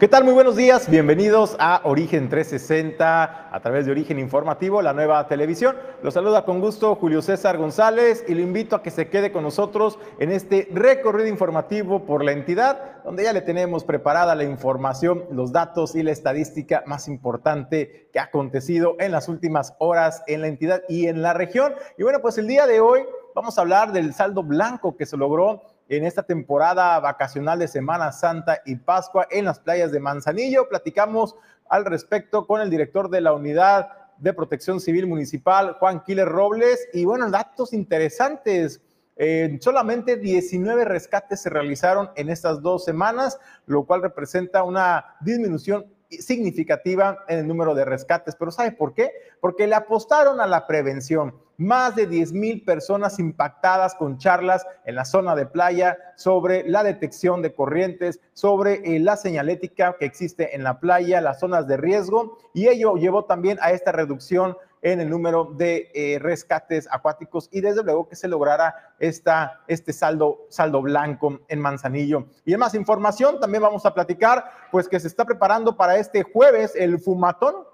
¿Qué tal? Muy buenos días. Bienvenidos a Origen 360 a través de Origen Informativo, la nueva televisión. Los saluda con gusto Julio César González y lo invito a que se quede con nosotros en este recorrido informativo por la entidad, donde ya le tenemos preparada la información, los datos y la estadística más importante que ha acontecido en las últimas horas en la entidad y en la región. Y bueno, pues el día de hoy vamos a hablar del saldo blanco que se logró en esta temporada vacacional de Semana Santa y Pascua en las playas de Manzanillo. Platicamos al respecto con el director de la unidad de protección civil municipal, Juan Quiles Robles, y bueno, datos interesantes. Solamente 19 rescates se realizaron en estas dos semanas, lo cual representa una disminución significativa en el número de rescates. Pero ¿sabe por qué? Porque le apostaron a la prevención. Más de 10 mil personas impactadas con charlas en la zona de playa sobre la detección de corrientes, sobre eh, la señalética que existe en la playa, las zonas de riesgo, y ello llevó también a esta reducción en el número de eh, rescates acuáticos y desde luego que se lograra esta, este saldo, saldo blanco en Manzanillo. Y en más información también vamos a platicar pues que se está preparando para este jueves el fumatón.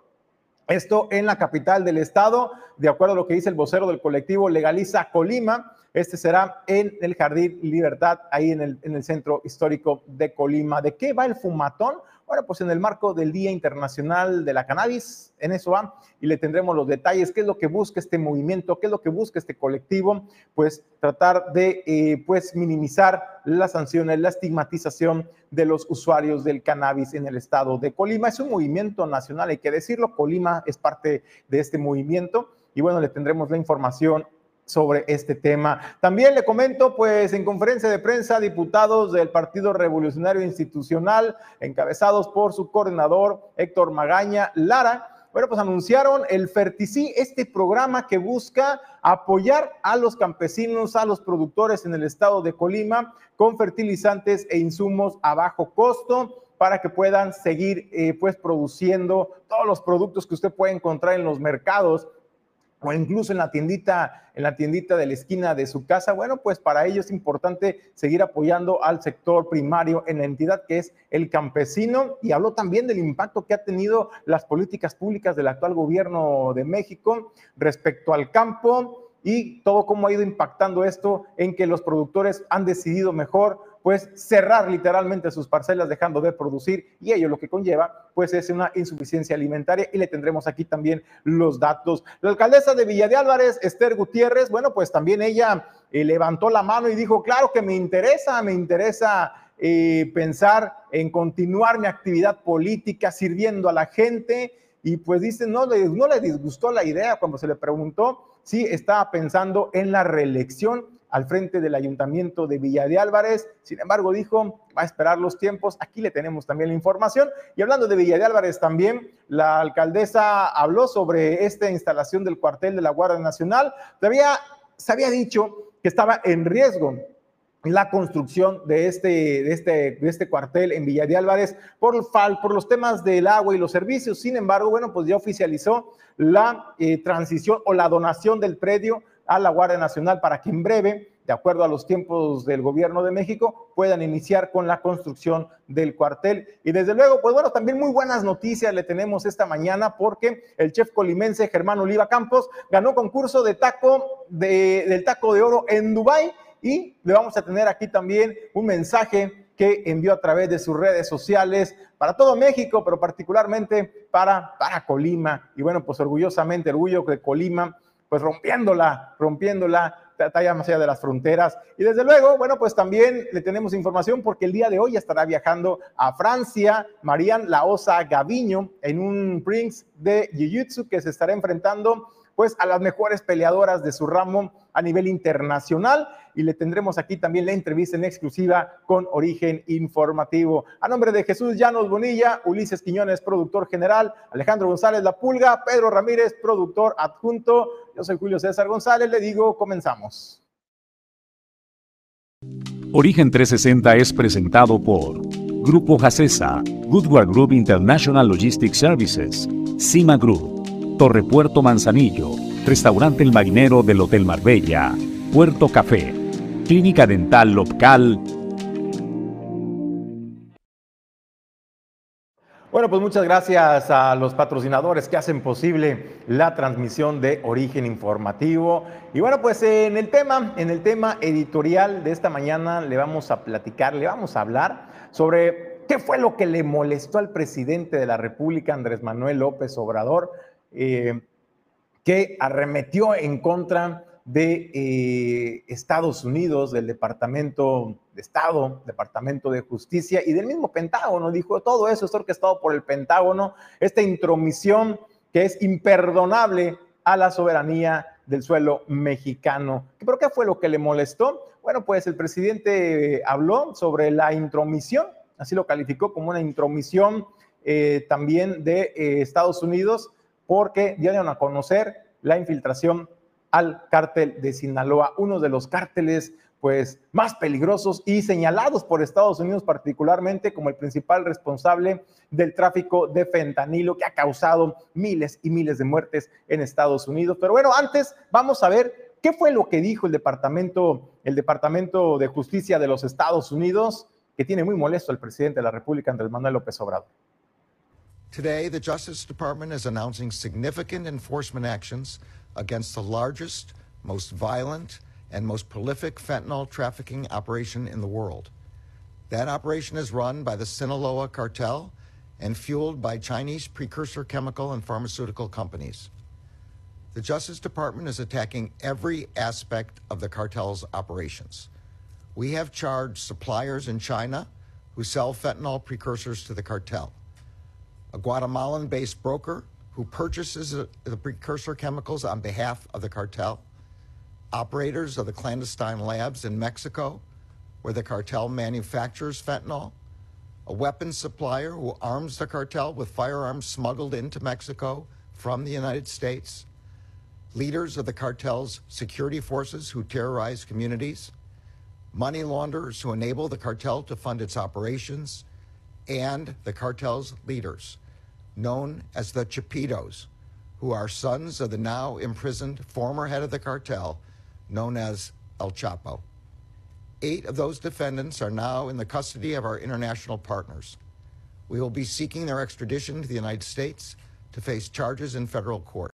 Esto en la capital del estado, de acuerdo a lo que dice el vocero del colectivo Legaliza Colima. Este será en el Jardín Libertad, ahí en el, en el centro histórico de Colima. ¿De qué va el fumatón? Bueno, pues en el marco del Día Internacional de la Cannabis, en eso va, y le tendremos los detalles, qué es lo que busca este movimiento, qué es lo que busca este colectivo, pues tratar de eh, pues minimizar las sanciones, la estigmatización de los usuarios del cannabis en el estado de Colima. Es un movimiento nacional, hay que decirlo, Colima es parte de este movimiento y bueno, le tendremos la información sobre este tema. También le comento, pues en conferencia de prensa, diputados del Partido Revolucionario Institucional, encabezados por su coordinador Héctor Magaña Lara, bueno, pues anunciaron el Ferticí, este programa que busca apoyar a los campesinos, a los productores en el estado de Colima con fertilizantes e insumos a bajo costo para que puedan seguir eh, pues produciendo todos los productos que usted puede encontrar en los mercados o incluso en la tiendita, en la tiendita de la esquina de su casa, bueno, pues para ello es importante seguir apoyando al sector primario en la entidad que es el campesino y habló también del impacto que ha tenido las políticas públicas del actual gobierno de México respecto al campo y todo cómo ha ido impactando esto en que los productores han decidido mejor pues cerrar literalmente sus parcelas dejando de producir y ello lo que conlleva pues es una insuficiencia alimentaria y le tendremos aquí también los datos. La alcaldesa de Villa de Álvarez, Esther Gutiérrez, bueno pues también ella eh, levantó la mano y dijo, claro que me interesa, me interesa eh, pensar en continuar mi actividad política sirviendo a la gente y pues dice, no, no le disgustó la idea cuando se le preguntó si estaba pensando en la reelección al frente del ayuntamiento de Villa de Álvarez. Sin embargo, dijo, va a esperar los tiempos. Aquí le tenemos también la información. Y hablando de Villa de Álvarez también, la alcaldesa habló sobre esta instalación del cuartel de la Guardia Nacional. Todavía se había dicho que estaba en riesgo la construcción de este, de este, de este cuartel en Villa de Álvarez por, por los temas del agua y los servicios. Sin embargo, bueno, pues ya oficializó la eh, transición o la donación del predio a la Guardia Nacional para que en breve, de acuerdo a los tiempos del gobierno de México, puedan iniciar con la construcción del cuartel. Y desde luego, pues bueno, también muy buenas noticias le tenemos esta mañana porque el chef colimense Germán Oliva Campos ganó concurso de taco de, del taco de oro en Dubái y le vamos a tener aquí también un mensaje que envió a través de sus redes sociales para todo México, pero particularmente para, para Colima. Y bueno, pues orgullosamente, orgullo de Colima pues rompiéndola, rompiéndola, talla más allá de las fronteras. Y desde luego, bueno, pues también le tenemos información porque el día de hoy estará viajando a Francia Marian Laosa Gaviño en un Prince de Jiu-Jitsu que se estará enfrentando pues a las mejores peleadoras de su ramo a nivel internacional y le tendremos aquí también la entrevista en exclusiva con origen informativo. A nombre de Jesús Llanos Bonilla, Ulises Quiñones, productor general, Alejandro González La Pulga, Pedro Ramírez, productor adjunto, yo soy Julio César González, le digo, comenzamos. Origen 360 es presentado por Grupo Jacesa, Goodward Group International Logistics Services, Cima Group, Torre Puerto Manzanillo, Restaurante El Marinero del Hotel Marbella, Puerto Café, Clínica Dental Local Bueno, pues muchas gracias a los patrocinadores que hacen posible la transmisión de Origen Informativo. Y bueno, pues en el tema, en el tema editorial de esta mañana le vamos a platicar, le vamos a hablar sobre qué fue lo que le molestó al presidente de la República, Andrés Manuel López Obrador, eh, que arremetió en contra de eh, Estados Unidos, del Departamento de Estado, Departamento de Justicia y del mismo Pentágono. Dijo, todo eso es orquestado por el Pentágono, esta intromisión que es imperdonable a la soberanía del suelo mexicano. ¿Pero qué fue lo que le molestó? Bueno, pues el presidente habló sobre la intromisión, así lo calificó como una intromisión eh, también de Estados Unidos, porque dieron a conocer la infiltración al cártel de Sinaloa, uno de los cárteles pues más peligrosos y señalados por Estados Unidos particularmente como el principal responsable del tráfico de fentanilo que ha causado miles y miles de muertes en Estados Unidos. Pero bueno, antes vamos a ver qué fue lo que dijo el Departamento el Departamento de Justicia de los Estados Unidos que tiene muy molesto al presidente de la República Andrés Manuel López Obrador. Today, the Justice Department is announcing significant enforcement actions against the largest, most violent, and most prolific fentanyl trafficking operation in the world. That operation is run by the Sinaloa cartel and fueled by Chinese precursor chemical and pharmaceutical companies. The Justice Department is attacking every aspect of the cartel's operations. We have charged suppliers in China who sell fentanyl precursors to the cartel, a Guatemalan based broker who purchases the precursor chemicals on behalf of the cartel, operators of the clandestine labs in Mexico, where the cartel manufactures fentanyl, a weapons supplier who arms the cartel with firearms smuggled into Mexico from the United States, leaders of the cartel's security forces who terrorize communities, money launderers who enable the cartel to fund its operations, and the cartel's leaders known as the Chapitos, who are sons of the now imprisoned former head of the cartel, known as El Chapo. Eight of those defendants are now in the custody of our international partners. We will be seeking their extradition to the United States to face charges in federal court.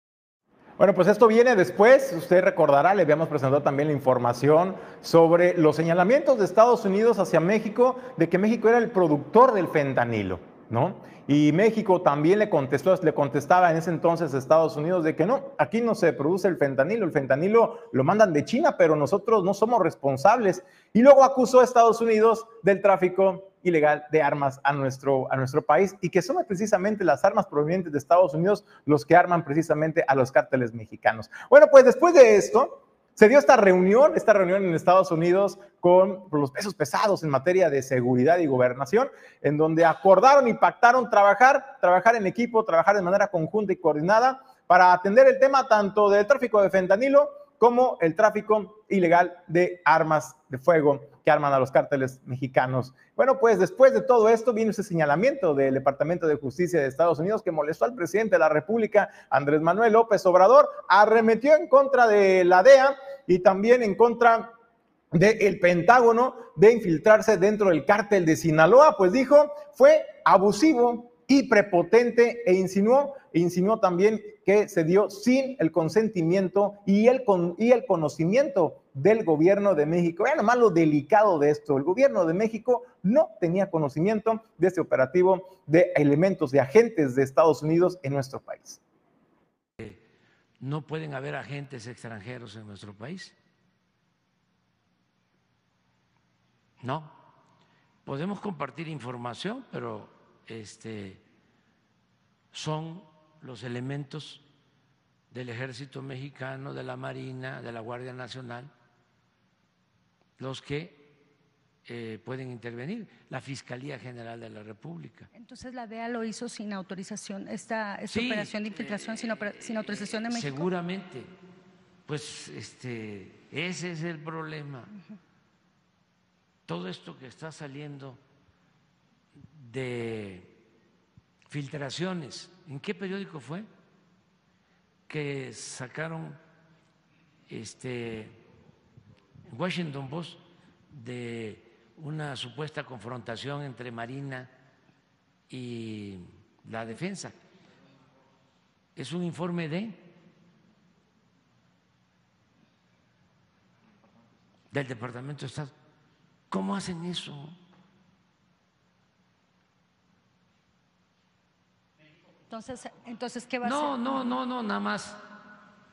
Bueno, pues esto viene después, usted recordará, le habíamos presentado también la información sobre los señalamientos de Estados Unidos hacia México de que México era el productor del fentanilo. ¿no? Y México también le contestó, le contestaba en ese entonces a Estados Unidos de que no, aquí no se produce el fentanilo, el fentanilo lo mandan de China, pero nosotros no somos responsables. Y luego acusó a Estados Unidos del tráfico ilegal de armas a nuestro, a nuestro país y que son precisamente las armas provenientes de Estados Unidos los que arman precisamente a los cárteles mexicanos. Bueno, pues después de esto, se dio esta reunión, esta reunión en Estados Unidos con los pesos pesados en materia de seguridad y gobernación, en donde acordaron y pactaron trabajar, trabajar en equipo, trabajar de manera conjunta y coordinada para atender el tema tanto del tráfico de fentanilo como el tráfico ilegal de armas de fuego que arman a los cárteles mexicanos. Bueno, pues después de todo esto vino ese señalamiento del Departamento de Justicia de Estados Unidos que molestó al presidente de la República, Andrés Manuel López Obrador, arremetió en contra de la DEA y también en contra del Pentágono de infiltrarse dentro del cártel de Sinaloa, pues dijo, fue abusivo y prepotente e insinuó, insinuó también que se dio sin el consentimiento y el, con, y el conocimiento del gobierno de México. Vean nomás lo delicado de esto. El gobierno de México no tenía conocimiento de este operativo de elementos, de agentes de Estados Unidos en nuestro país. No pueden haber agentes extranjeros en nuestro país. No. Podemos compartir información, pero este, son los elementos del ejército mexicano, de la Marina, de la Guardia Nacional, los que eh, pueden intervenir, la Fiscalía General de la República. Entonces la DEA lo hizo sin autorización, esta, esta operación de infiltración sin, sin, autorización de México. Seguramente, pues este, ese es el problema. Todo esto que está saliendo de filtraciones. ¿En qué periódico fue? Que sacaron este Washington Post de una supuesta confrontación entre Marina y la defensa. Es un informe de del Departamento de Estado. ¿Cómo hacen eso? Entonces, entonces ¿qué va a no, hacer? No, no, no, nada más.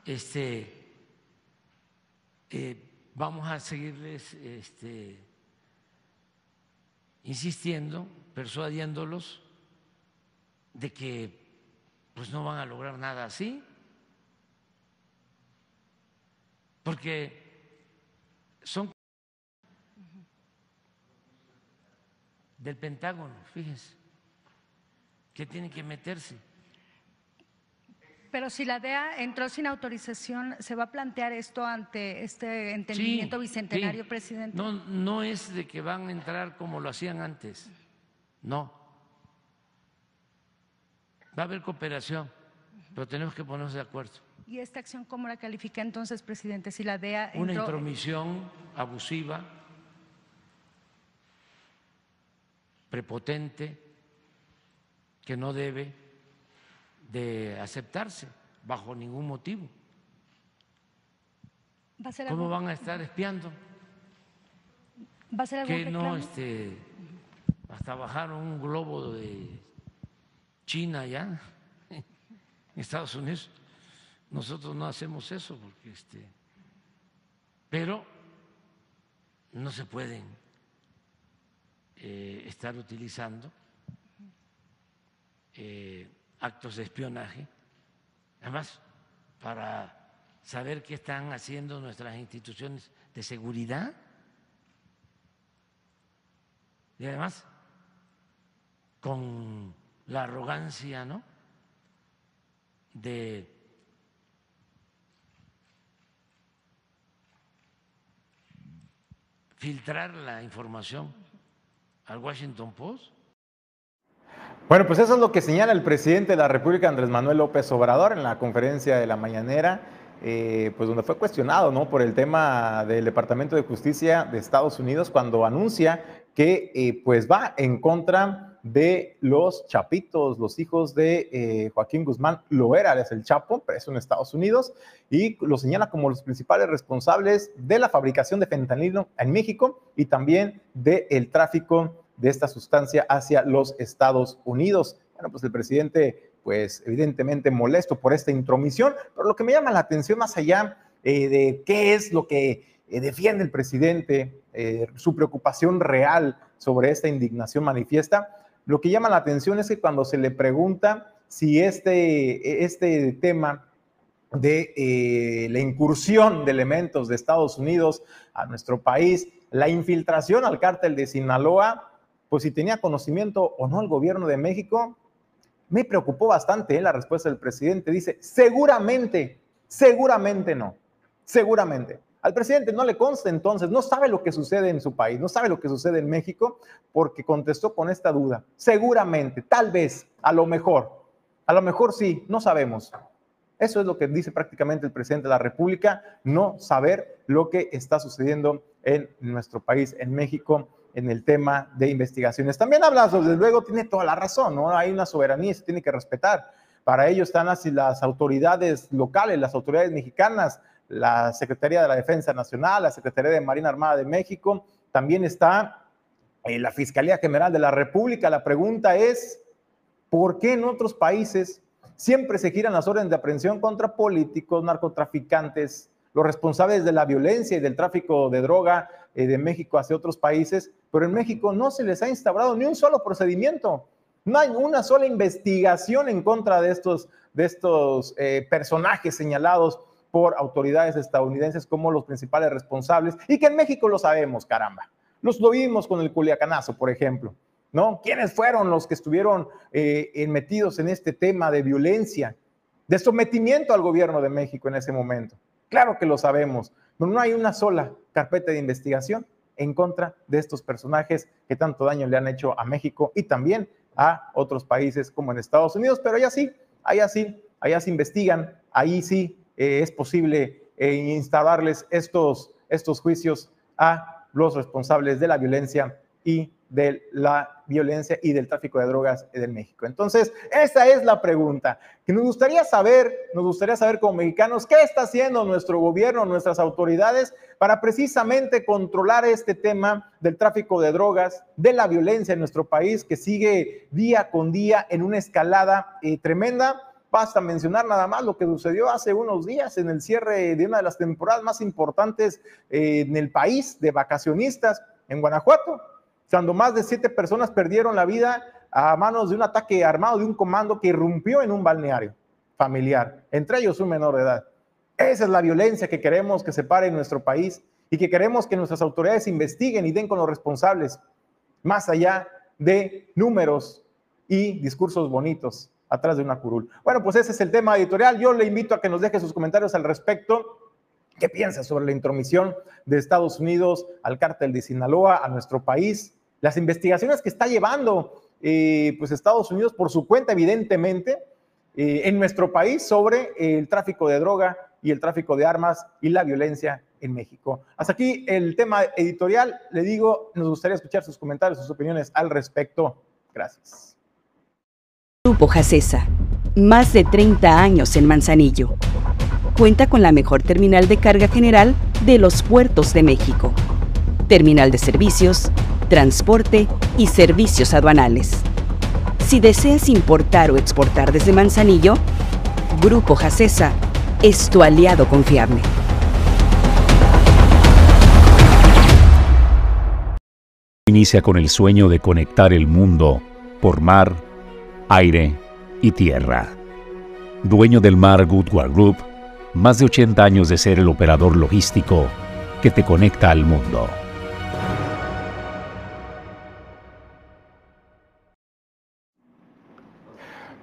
Este, eh, vamos a seguirles este, insistiendo, persuadiéndolos de que pues no van a lograr nada así, porque son del Pentágono, fíjense, que tienen que meterse. Pero si la DEA entró sin autorización, ¿se va a plantear esto ante este entendimiento Sí, bicentenario, sí. presidente? No, no es de que van a entrar como lo hacían antes, no. Va a haber cooperación, pero tenemos que ponernos de acuerdo. ¿Y esta acción cómo la califica entonces, presidente? Si la DEA Una entró... intromisión abusiva, prepotente, que no debe de aceptarse bajo ningún motivo. ¿Va a ser ¿Cómo algún- van a estar espiando? ¿Va a ser algún que no este hasta bajaron un globo de China ya en Estados Unidos nosotros no hacemos eso porque este pero no se pueden eh, estar utilizando eh, actos de espionaje además para saber qué están haciendo nuestras instituciones de seguridad y además con la arrogancia, ¿no? De filtrar la información al Washington Post. Bueno, pues eso es lo que señala el presidente de la República, Andrés Manuel López Obrador, en la conferencia de la mañanera, eh, pues donde fue cuestionado ¿no? por el tema del Departamento de Justicia de Estados Unidos, cuando anuncia que eh, pues va en contra de los chapitos, los hijos de eh, Joaquín Guzmán Loera, es el Chapo, preso en Estados Unidos, y lo señala como los principales responsables de la fabricación de fentanilo en México y también del tráfico de esta sustancia hacia los Estados Unidos. Bueno, pues el presidente, pues evidentemente molesto por esta intromisión, pero lo que me llama la atención más allá eh, de qué es lo que eh, defiende el presidente, eh, su preocupación real sobre esta indignación manifiesta, lo que llama la atención es que cuando se le pregunta si este, este tema de la incursión de elementos de Estados Unidos a nuestro país, la infiltración al cártel de Sinaloa, pues si tenía conocimiento o no el gobierno de México, me preocupó bastante ¿eh? la respuesta del presidente. Dice, seguramente, seguramente no, seguramente. Al presidente no le consta entonces, no sabe lo que sucede en su país, no sabe lo que sucede en México, porque contestó con esta duda. Seguramente, tal vez, a lo mejor, a lo mejor sí, no sabemos. Eso es lo que dice prácticamente el presidente de la República, no saber lo que está sucediendo en nuestro país, en México, en el tema de investigaciones. También habla, desde luego, tiene toda la razón, ¿no? Hay una soberanía y se tiene que respetar. Para ello están así las autoridades locales, las autoridades mexicanas, la Secretaría de la Defensa Nacional, la Secretaría de Marina Armada de México, también está eh, la Fiscalía General de la República. La pregunta es, ¿por qué en otros países siempre se giran las órdenes de aprehensión contra políticos, narcotraficantes, los responsables de la violencia y del tráfico de droga eh, de México hacia otros países, pero en México no se les ha instaurado ni un solo procedimiento, no hay una sola investigación en contra de estos, de estos eh, personajes señalados por autoridades estadounidenses como los principales responsables y que en México lo sabemos, caramba. Los lo vimos con el Culiacanazo, por ejemplo, ¿no? ¿Quiénes fueron los que estuvieron eh, metidos en este tema de violencia, de sometimiento al gobierno de México en ese momento? Claro que lo sabemos, pero no hay una sola carpeta de investigación en contra de estos personajes que tanto daño le han hecho a México y también a otros países como en Estados Unidos, pero allá sí, allá sí, allá se investigan, ahí sí eh, es posible eh, instaurarles estos, estos juicios a los responsables de la violencia y de la violencia y del tráfico de drogas en México. Entonces, esa es la pregunta que nos gustaría saber, nos gustaría saber como mexicanos, qué está haciendo nuestro gobierno, nuestras autoridades para precisamente controlar este tema del tráfico de drogas, de la violencia en nuestro país que sigue día con día en una escalada eh, tremenda. Basta mencionar nada más lo que sucedió hace unos días en el cierre de una de las temporadas más importantes eh, en el país de vacacionistas en Guanajuato, cuando más de siete personas perdieron la vida a manos de un ataque armado de un comando que irrumpió en un balneario familiar, entre ellos un menor de edad. Esa es la violencia que queremos que se pare en nuestro país y que queremos que nuestras autoridades investiguen y den con los responsables, más allá de números y discursos bonitos atrás de una curul. Bueno, pues ese es el tema editorial. Yo le invito a que nos deje sus comentarios al respecto. ¿Qué piensa sobre la intromisión de Estados Unidos al cártel de Sinaloa, a nuestro país? Las investigaciones que está llevando eh, pues Estados Unidos por su cuenta, evidentemente, eh, en nuestro país sobre el tráfico de droga y el tráfico de armas y la violencia en México. Hasta aquí el tema editorial. Le digo, nos gustaría escuchar sus comentarios, sus opiniones al respecto. Gracias. Grupo Jacesa, más de 30 años en Manzanillo. Cuenta con la mejor terminal de carga general de los puertos de México. Terminal de servicios, transporte y servicios aduanales. Si deseas importar o exportar desde Manzanillo, Grupo Jacesa es tu aliado confiable. Inicia con el sueño de conectar el mundo por mar, aire y tierra. Dueño del mar Goodward Group, más de 80 años de ser el operador logístico que te conecta al mundo.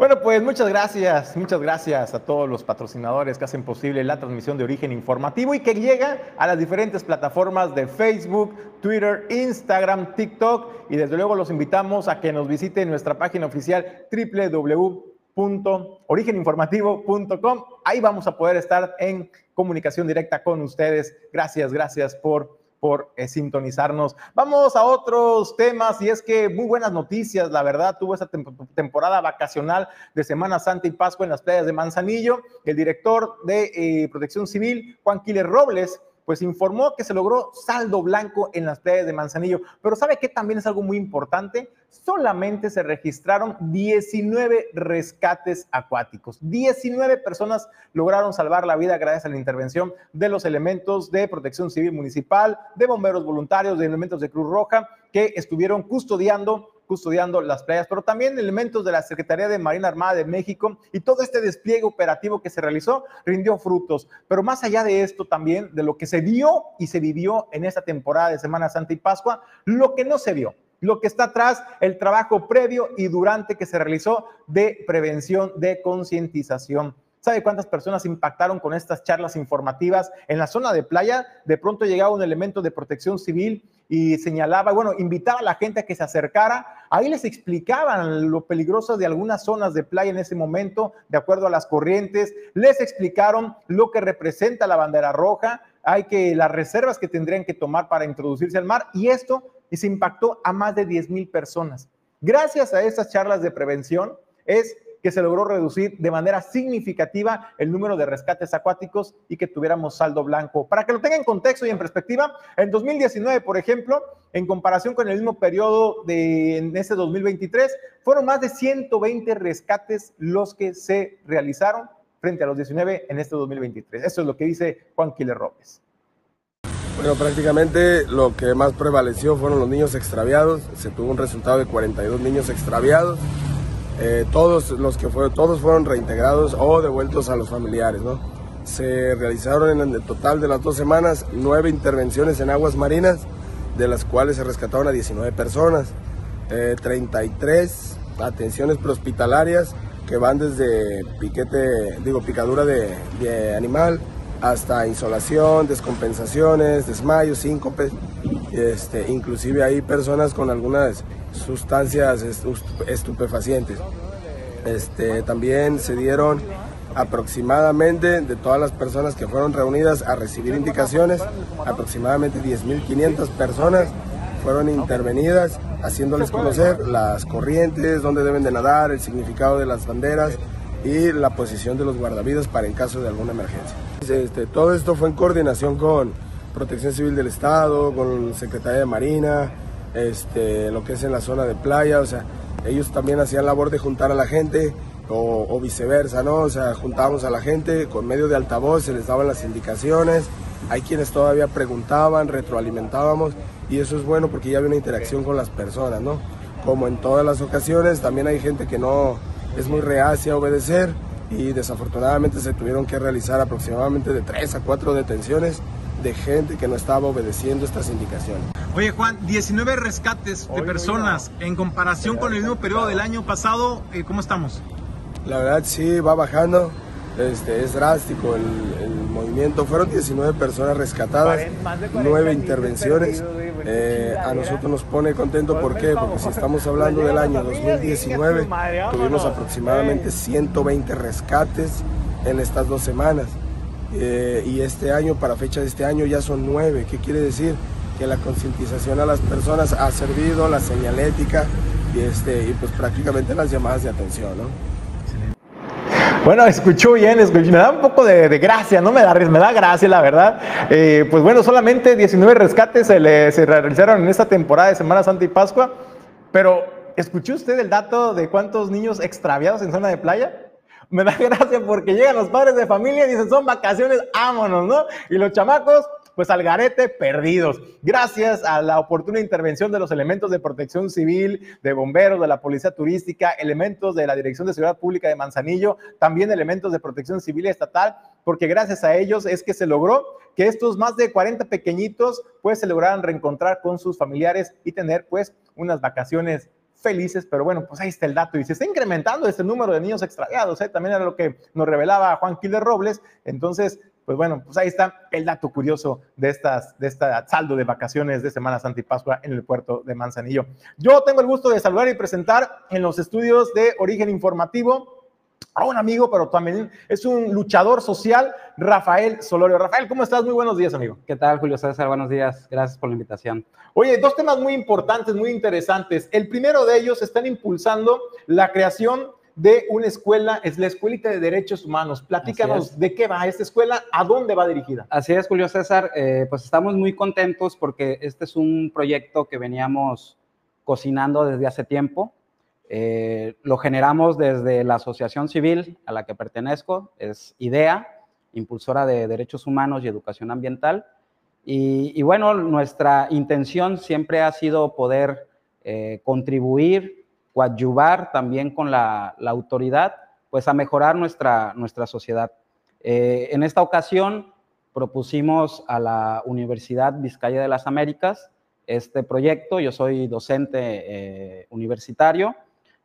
Bueno, pues muchas gracias, muchas gracias a todos los patrocinadores que hacen posible la transmisión de origen informativo y que llega a las diferentes plataformas de Facebook, Twitter, Instagram, TikTok y desde luego los invitamos a que nos visiten nuestra página oficial www.origeninformativo.com. Ahí vamos a poder estar en comunicación directa con ustedes. Gracias, gracias por por eh, sintonizarnos. Vamos a otros temas y es que muy buenas noticias, la verdad, tuvo esa temporada vacacional de Semana Santa y Pascua en las playas de Manzanillo. El director de eh, Protección Civil, Juan Quiles Robles, pues informó que se logró saldo blanco en las playas de Manzanillo. Pero ¿sabe qué también es algo muy importante? Solamente se registraron 19 rescates acuáticos. 19 personas lograron salvar la vida gracias a la intervención de los elementos de protección civil municipal, de bomberos voluntarios, de elementos de Cruz Roja que estuvieron custodiando custodiando las playas, pero también elementos de la Secretaría de Marina Armada de México y todo este despliegue operativo que se realizó rindió frutos. Pero más allá de esto también, de lo que se vio y se vivió en esta temporada de Semana Santa y Pascua, lo que no se vio, lo que está atrás, el trabajo previo y durante que se realizó de prevención, de concientización. ¿Sabe cuántas personas impactaron con estas charlas informativas en la zona de playa? De pronto llegaba un elemento de protección civil y señalaba, bueno, invitaba a la gente a que se acercara. Ahí les explicaban lo peligroso de algunas zonas de playa en ese momento, de acuerdo a las corrientes. Les explicaron lo que representa la bandera roja. Hay que las reservas que tendrían que tomar para introducirse al mar y esto se impactó a más de 10 mil personas. Gracias a estas charlas de prevención es que se logró reducir de manera significativa el número de rescates acuáticos y que tuviéramos saldo blanco. Para que lo tengan en contexto y en perspectiva, en 2019, por ejemplo, en comparación con el mismo periodo de en ese 2023, fueron más de 120 rescates los que se realizaron frente a los 19 en este 2023. Eso es lo que dice Juan Quiles Robles. Bueno, prácticamente lo que más prevaleció fueron los niños extraviados. Se tuvo un resultado de 42 niños extraviados. Eh, todos los que fueron, todos fueron reintegrados o devueltos a los familiares, ¿no? Se realizaron en el total de las dos semanas nueve intervenciones en aguas marinas, de las cuales se rescataron a 19 personas, 33 eh, atenciones prehospitalarias que van desde piquete, digo, picadura de, animal hasta insolación, descompensaciones, desmayos, síncope, este, inclusive hay personas con algunas sustancias estupefacientes. Este, también se dieron aproximadamente de todas las personas que fueron reunidas a recibir indicaciones, aproximadamente 10.500 personas fueron intervenidas haciéndoles conocer las corrientes, dónde deben de nadar, el significado de las banderas y la posición de los guardavidas para en caso de alguna emergencia. Este, todo esto fue en coordinación con Protección Civil del Estado, con Secretaría de Marina, este, lo que es en la zona de playa, o sea, ellos también hacían labor de juntar a la gente o, viceversa, ¿no? O sea, juntábamos a la gente con medio de altavoz, se les daban las indicaciones, hay quienes todavía preguntaban, retroalimentábamos y eso es bueno porque ya había una interacción con las personas, ¿no? Como en todas las ocasiones, también hay gente que no es muy reacia a obedecer y desafortunadamente se tuvieron que realizar aproximadamente de tres a cuatro detenciones de gente que no estaba obedeciendo estas indicaciones. Oye Juan, 19 rescates de personas en comparación con el mismo periodo del año pasado, eh, ¿cómo estamos? La verdad sí, va bajando, este, es drástico el, el movimiento. Fueron 19 personas rescatadas, 9 intervenciones. Eh, a nosotros nos pone contento, ¿por qué? Porque si estamos hablando del año 2019, tuvimos aproximadamente 120 rescates en estas dos semanas. Eh, y este año, para fecha de este año, ya son 9. ¿Qué quiere decir? Que la concientización a las personas ha servido, la señalética y, este, y pues prácticamente las llamadas de atención, ¿no? Bueno, escuchó bien, escuchó, me da un poco de, de, gracia, no me da, me da gracia, la verdad. Eh, pues bueno, solamente 19 rescates se, le, se realizaron en esta temporada de Semana Santa y Pascua, pero ¿escuchó usted el dato de cuántos niños extraviados en zona de playa? Me da gracia porque llegan los padres de familia y dicen, son vacaciones, vámonos, ¿no? Y los chamacos, pues al garete perdidos. Gracias a la oportuna intervención de los elementos de protección civil, de bomberos, de la policía turística, elementos de la Dirección de Seguridad Pública de Manzanillo, también elementos de protección civil estatal, porque gracias a ellos es que se logró que estos más de 40 pequeñitos pues se lograran reencontrar con sus familiares y tener pues unas vacaciones felices, pero bueno, pues ahí está el dato y se está incrementando este número de niños extraviados, ¿eh? también era lo que nos revelaba Juan Quilde Robles, entonces pues bueno, pues ahí está el dato curioso de estas, de esta saldo de vacaciones de Semana Santa y Pascua en el puerto de Manzanillo. Yo tengo el gusto de saludar y presentar en los estudios de Origen Informativo a un amigo, pero también es un luchador social, Rafael Solorio. Rafael, ¿cómo estás? Muy buenos días, amigo. ¿Qué tal, Julio César? Buenos días. Gracias por la invitación. Oye, dos temas muy importantes, muy interesantes. El primero de ellos están impulsando la creación de una escuela, es la Escuelita de Derechos Humanos. Platícanos de qué va esta escuela, a dónde va dirigida. Así es, Julio César. Eh, pues estamos muy contentos porque este es un proyecto que veníamos cocinando desde hace tiempo. Eh, lo generamos desde la asociación civil a la que pertenezco, es IDEA, impulsora de derechos humanos y educación ambiental. Y, y bueno, nuestra intención siempre ha sido poder eh, contribuir coadyuvar también con la, la, autoridad, pues a mejorar nuestra, nuestra sociedad. Eh, en esta ocasión propusimos a la Universidad Vizcaya de las Américas este proyecto, yo soy docente eh, universitario,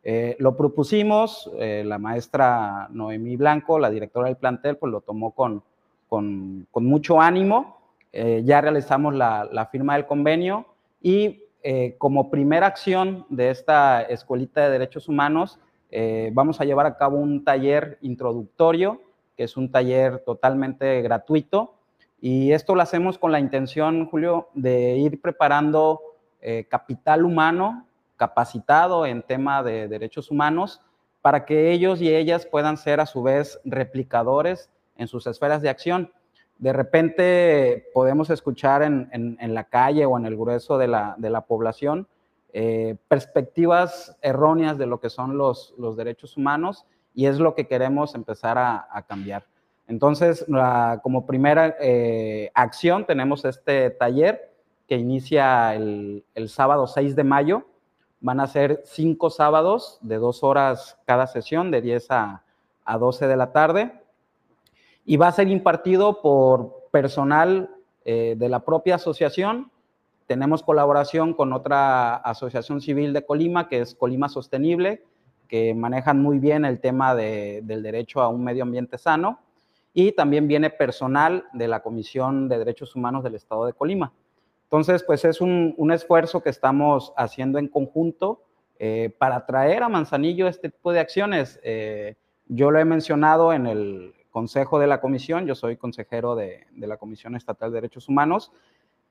eh, lo propusimos, eh, la maestra Noemí Blanco, la directora del plantel, pues lo tomó con, con, con mucho ánimo, ya realizamos la, la firma del convenio y eh, como primera acción de esta Escuelita de Derechos Humanos, eh, vamos a llevar a cabo un taller introductorio, que es un taller totalmente gratuito. Y esto lo hacemos con la intención, Julio, de ir preparando eh, capital humano capacitado en tema de derechos humanos para que ellos y ellas puedan ser a su vez replicadores en sus esferas de acción de repente podemos escuchar en, en, la calle o en el grueso de la, de la población eh, perspectivas erróneas de lo que son los, los, derechos humanos y es lo que queremos empezar a, a cambiar. Entonces, como primera eh, acción tenemos este taller que inicia el, el, sábado 6 de mayo. Van a ser cinco sábados de dos horas cada sesión, de 10 a, a 12 de la tarde y va a ser impartido por personal eh, de la propia asociación. Tenemos colaboración con otra asociación civil de Colima, que es Colima Sostenible, que manejan muy bien el tema de, del derecho a un medio ambiente sano. Y también viene personal de la Comisión de Derechos Humanos del Estado de Colima. Entonces, pues es un, un esfuerzo que estamos haciendo en conjunto eh, para traer a Manzanillo este tipo de acciones. Eh, yo lo he mencionado en el, consejo de la comisión, yo soy consejero de, la Comisión Estatal de Derechos Humanos,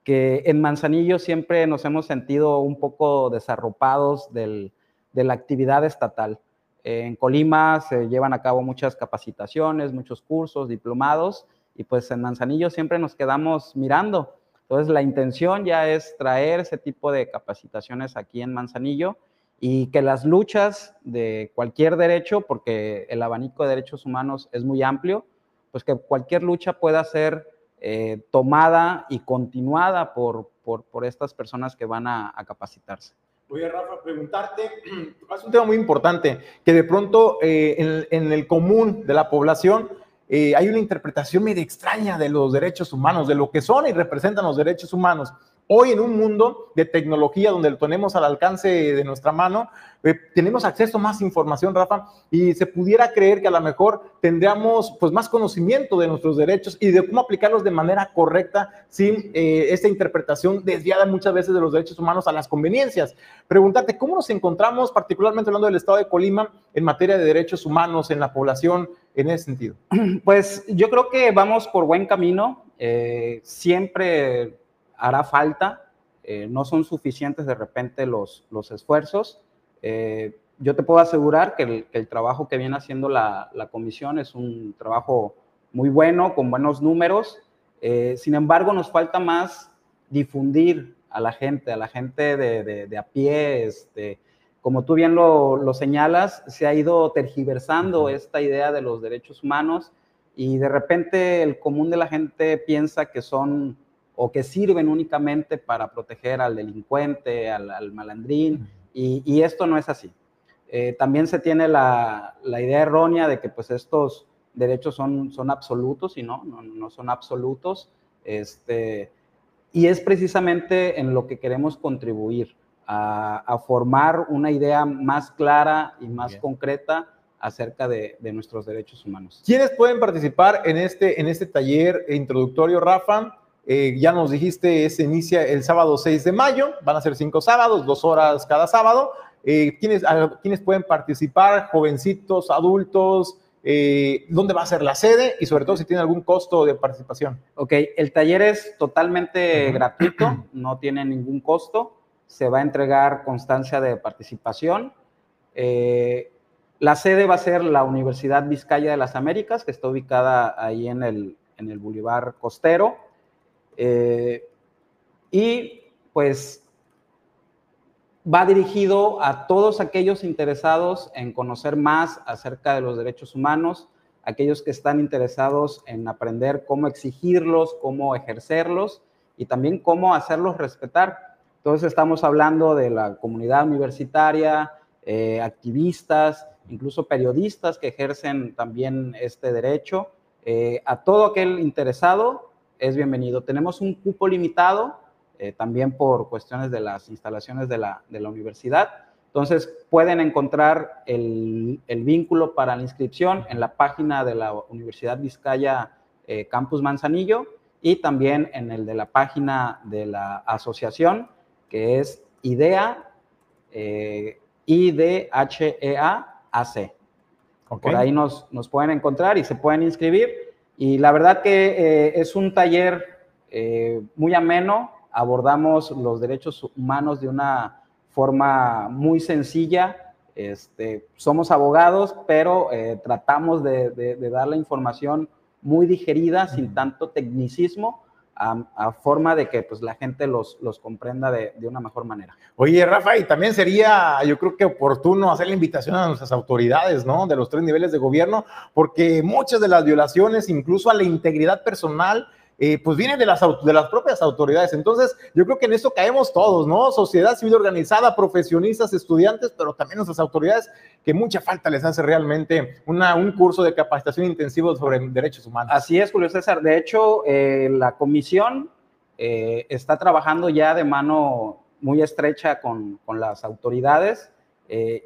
que en Manzanillo siempre nos hemos sentido un poco desarropados de la actividad estatal. En Colima se llevan a cabo muchas capacitaciones, muchos cursos, diplomados, y pues en Manzanillo siempre nos quedamos mirando. Entonces la intención ya es traer ese tipo de capacitaciones aquí en Manzanillo y que las luchas de cualquier derecho, porque el abanico de derechos humanos es muy amplio, pues que cualquier lucha pueda ser eh, tomada y continuada por, por, estas personas que van a capacitarse. Oye, Rafa, preguntarte, es un tema muy importante, que de pronto eh, en, el común de la población eh, hay una interpretación medio extraña de los derechos humanos, de lo que son y representan los derechos humanos. Hoy en un mundo de tecnología donde lo tenemos al alcance de nuestra mano, eh, tenemos acceso a más información, Rafa, y se pudiera creer que a lo mejor tendríamos pues más conocimiento de nuestros derechos y de cómo aplicarlos de manera correcta sin eh, esta interpretación desviada muchas veces de los derechos humanos a las conveniencias. Preguntarte, ¿cómo nos encontramos, particularmente hablando del estado de Colima, en materia de derechos humanos en la población en ese sentido? Pues yo creo que vamos por buen camino. Eh, siempre hará falta, eh, no son suficientes de repente los, los esfuerzos. Eh, yo te puedo asegurar que el, trabajo que viene haciendo la, comisión es un trabajo muy bueno, con buenos números. Eh, sin embargo, nos falta más difundir a la gente, a la gente de, a pie. Este, como tú bien lo, lo, señalas, se ha ido tergiversando esta idea de los derechos humanos y de repente el común de la gente piensa que son o que sirven únicamente para proteger al delincuente, al, malandrín, y, esto no es así. Eh, también se tiene la, idea errónea de que pues estos derechos son, son absolutos y no, no, son absolutos. Este, y es precisamente en lo que queremos contribuir, a, formar una idea más clara y más concreta acerca de, nuestros derechos humanos. ¿Quiénes pueden participar en este, en este taller introductorio, Rafa? Eh, ya nos dijiste, se inicia el sábado 6 de mayo, van a ser cinco sábados, dos horas cada sábado. Eh, ¿quiénes, pueden participar? Jovencitos, adultos, eh, ¿dónde va a ser la sede? Y sobre todo si tiene algún costo de participación. Ok, el taller es totalmente gratuito, no tiene ningún costo, se va a entregar constancia de participación. la sede va a ser la Universidad Vizcaya de las Américas, que está ubicada ahí en el, en el Boulevard Costero. Eh, y pues va dirigido a todos aquellos interesados en conocer más acerca de los derechos humanos, aquellos que están interesados en aprender cómo exigirlos, cómo ejercerlos y también cómo hacerlos respetar. Entonces estamos hablando de la comunidad universitaria, eh, activistas, incluso periodistas que ejercen también este derecho. Eh, a todo aquel interesado es bienvenido. Tenemos un cupo limitado, eh, también por cuestiones de las instalaciones de la, universidad. Entonces, pueden encontrar el, vínculo para la inscripción en la página de la Universidad Vizcaya eh, Campus Manzanillo y también en el de la página de la asociación, que es IDEA, eh, IDHEA-AC. Por ahí nos, nos pueden encontrar y se pueden inscribir. Y la verdad que eh, es un taller eh, muy ameno, abordamos los derechos humanos de una forma muy sencilla. Este, somos abogados, pero eh, tratamos de, dar la información muy digerida, sin tanto tecnicismo, a, forma de que pues, la gente los, los comprenda de, de, una mejor manera. Oye, Rafa, y también sería, yo creo que oportuno hacer la invitación a nuestras autoridades, ¿no? De los tres niveles de gobierno, porque muchas de las violaciones, incluso a la integridad personal, eh, pues viene de las, de las propias autoridades. Entonces, yo creo que en eso caemos todos, ¿no? Sociedad civil organizada, profesionistas, estudiantes, pero también nuestras autoridades, que mucha falta les hace realmente una, un curso de capacitación intensivo sobre derechos humanos. Así es, Julio César. De hecho, eh, la comisión eh, está trabajando ya de mano muy estrecha con, con las autoridades.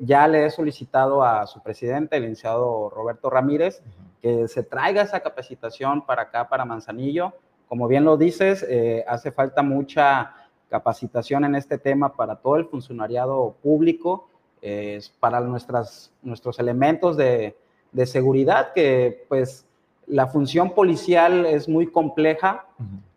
Ya le he solicitado a su presidente, el licenciado Roberto Ramírez, que se traiga esa capacitación para acá, para Manzanillo. Como bien lo dices, eh, hace falta mucha capacitación en este tema para todo el funcionariado público, para nuestras, nuestros elementos de, seguridad, que pues la función policial es muy compleja,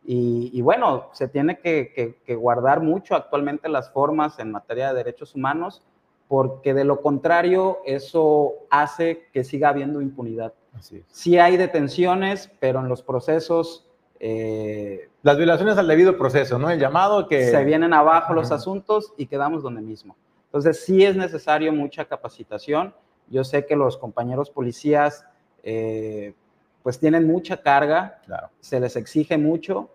Y, bueno, se tiene que, guardar mucho actualmente las formas en materia de derechos humanos, porque de lo contrario eso hace que siga habiendo impunidad. Así Sí hay detenciones, pero en los procesos... Eh, las violaciones al debido proceso, ¿no? El llamado que... Se vienen abajo los asuntos y quedamos donde mismo. Entonces sí es necesario mucha capacitación. Yo sé que los compañeros policías eh, pues tienen mucha carga, se les exige mucho,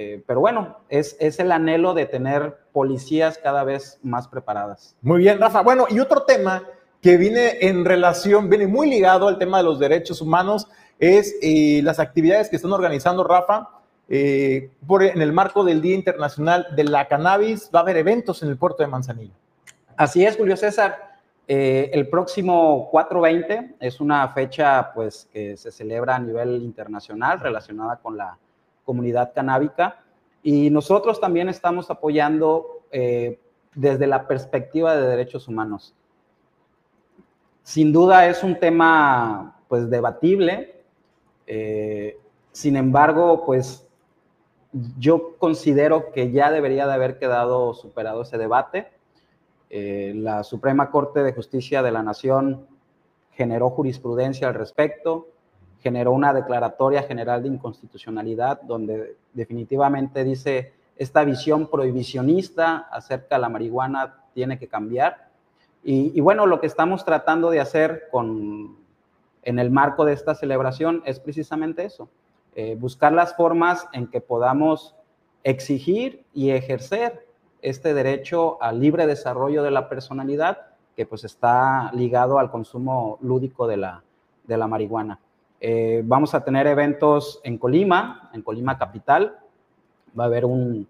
eh, pero bueno, es, es el anhelo de tener policías cada vez más preparadas. Muy bien, Rafa. Bueno, y otro tema que viene en relación, viene muy ligado al tema de los derechos humanos, es eh, las actividades que están organizando, Rafa, eh, por, en el marco del Día Internacional de la Cannabis. Va a haber eventos en el puerto de Manzanillo. Así es, Julio César. el próximo 420 es una fecha pues, que se celebra a nivel internacional relacionada con la comunidad canábica. Y nosotros también estamos apoyando eh, desde la perspectiva de derechos humanos. Sin duda es un tema pues debatible, eh, sin embargo, pues yo considero que ya debería de haber quedado superado ese debate. Eh, la Suprema Corte de Justicia de la Nación generó jurisprudencia al respecto generó una declaratoria general de inconstitucionalidad donde definitivamente dice esta visión prohibicionista acerca de la marihuana tiene que cambiar. Y, bueno, lo que estamos tratando de hacer con, en el marco de esta celebración es precisamente eso, eh, buscar las formas en que podamos exigir y ejercer este derecho al libre desarrollo de la personalidad que pues está ligado al consumo lúdico de la, de la marihuana. Eh, vamos a tener eventos en Colima, en Colima Capital. Va a haber un,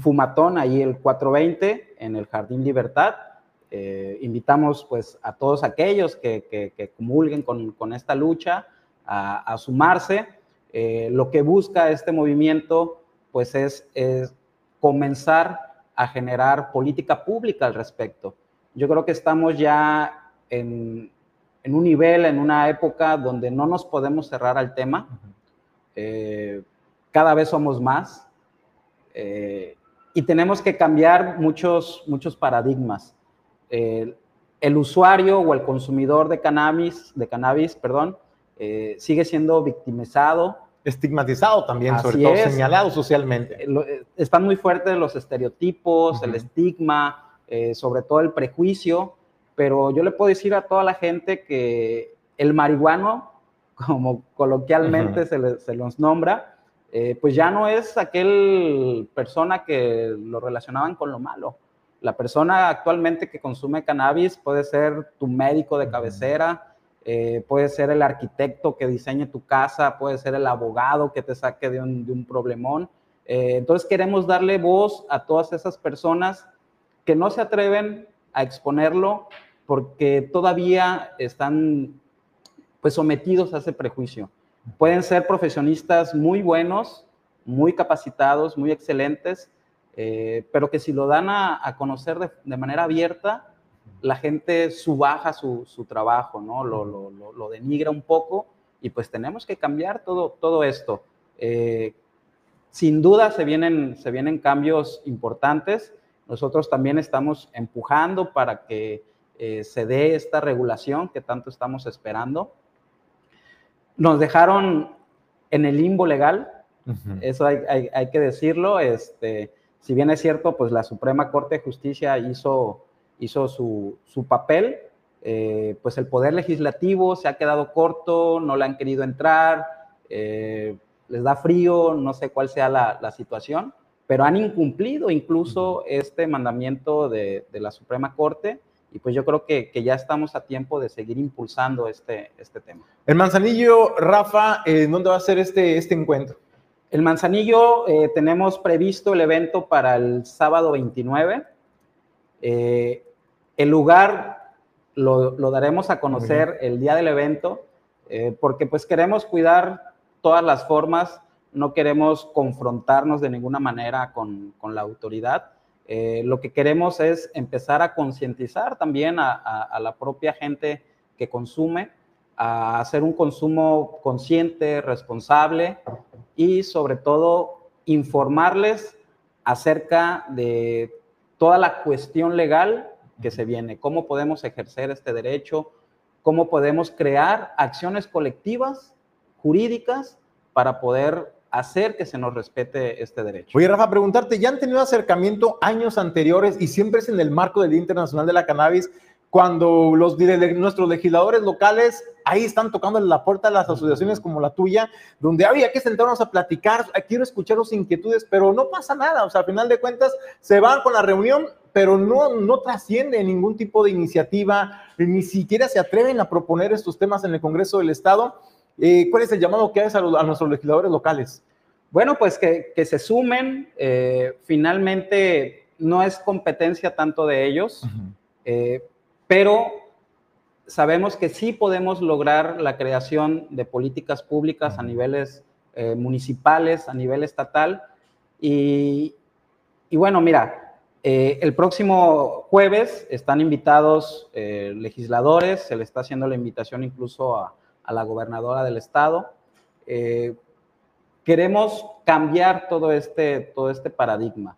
fumatón ahí el 420 en el Jardín Libertad. Eh, invitamos pues a todos aquellos que, que, comulguen con, esta lucha a, sumarse. Eh, lo que busca este movimiento pues es, es comenzar a generar política pública al respecto. Yo creo que estamos ya en, en un nivel, en una época donde no nos podemos cerrar al tema. Eh, cada vez somos más eh, y tenemos que cambiar muchos, muchos paradigmas. Eh, el usuario o el consumidor de cannabis, de cannabis perdón, sigue siendo victimizado. Estigmatizado también, sobre todo señalado socialmente. están muy fuertes los estereotipos, el estigma, sobre todo el prejuicio pero yo le puedo decir a toda la gente que el marihuano, como coloquialmente se, se, los nombra, eh, pues ya no es aquel persona que lo relacionaban con lo malo. La persona actualmente que consume cannabis puede ser tu médico de cabecera, eh, puede ser el arquitecto que diseñe tu casa, puede ser el abogado que te saque de un, de un problemón. Eh, entonces queremos darle voz a todas esas personas que no se atreven a exponerlo porque todavía están pues sometidos a ese prejuicio. Pueden ser profesionistas muy buenos, muy capacitados, muy excelentes, eh, pero que si lo dan a, conocer de, manera abierta, la gente subaja su, su trabajo, ¿no? Lo, lo, lo, denigra un poco y pues tenemos que cambiar todo, todo esto. Eh, sin duda se vienen, se vienen cambios importantes. Nosotros también estamos empujando para que eh, se dé esta regulación que tanto estamos esperando. Nos dejaron en el limbo legal, eso hay, que decirlo. Este, si bien es cierto, pues la Suprema Corte de Justicia hizo, hizo su, papel, eh, pues el Poder Legislativo se ha quedado corto, no le han querido entrar, eh, les da frío, no sé cuál sea la, situación, pero han incumplido incluso este mandamiento de, de la Suprema Corte y pues yo creo que, que, ya estamos a tiempo de seguir impulsando este, este tema. El Manzanillo, Rafa, eh, ¿dónde va a ser este, este encuentro? El Manzanillo, eh, tenemos previsto el evento para el sábado 29. Eh, el lugar lo, lo, daremos a conocer el día del evento, porque pues queremos cuidar todas las formas, no queremos confrontarnos de ninguna manera con, con la autoridad eh, lo que queremos es empezar a concientizar también a, la propia gente que consume, a hacer un consumo consciente, responsable y sobre todo informarles acerca de toda la cuestión legal que se viene, cómo podemos ejercer este derecho, cómo podemos crear acciones colectivas, jurídicas, para poder hacer que se nos respete este derecho. Oye, Rafa, preguntarte, ¿ya han tenido acercamiento años anteriores y siempre es en el marco del Día Internacional de la Cannabis cuando los, nuestros legisladores locales ahí están tocando la puerta de las asociaciones como la tuya, donde había que sentarnos a platicar, quiero escuchar sus inquietudes, pero no pasa nada, o sea, al final de cuentas se van con la reunión, pero no, no trasciende ningún tipo de iniciativa, ni siquiera se atreven a proponer estos temas en el Congreso del Estado. Eh, ¿Cuál es el llamado que haces a, nuestros legisladores locales? Bueno, pues que, se sumen, eh, finalmente no es competencia tanto de ellos, pero sabemos que sí podemos lograr la creación de políticas públicas a niveles eh, municipales, a nivel estatal. Y, bueno, mira, eh, el próximo jueves están invitados eh, legisladores, se le está haciendo la invitación incluso a, la gobernadora del estado. queremos cambiar todo este, todo este paradigma.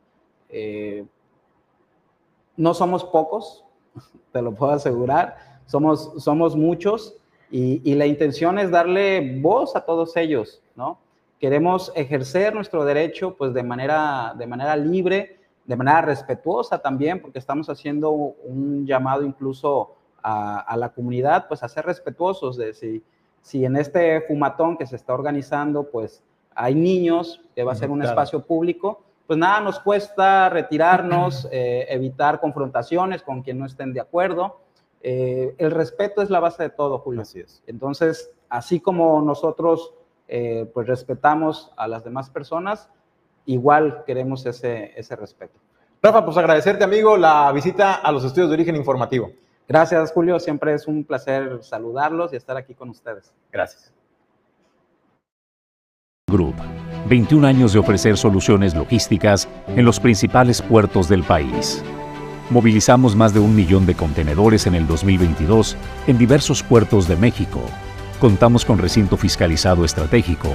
no somos pocos, te lo puedo asegurar. Somos, somos muchos y, la intención es darle voz a todos ellos, ¿no? Queremos ejercer nuestro derecho pues de manera, de manera libre, de manera respetuosa también, porque estamos haciendo un llamado incluso a, la comunidad, pues a ser respetuosos de si, si en este fumatón que se está organizando, pues hay niños, que va a ser un espacio público, pues nada nos cuesta retirarnos, eh, evitar confrontaciones con quien no estén de acuerdo. Eh, el respeto es la base de todo, Julio. Así es. Entonces, así como nosotros eh, pues respetamos a las demás personas, igual queremos ese, ese respeto. Rafa, pues agradecerte, amigo, la visita a los estudios de origen informativo. Gracias, Julio. Siempre es un placer saludarlos y estar aquí con ustedes. Gracias. Group 21 años de ofrecer soluciones logísticas en los principales puertos del país. Movilizamos más de un millón de contenedores en el 2022 en diversos puertos de México. Contamos con recinto fiscalizado estratégico,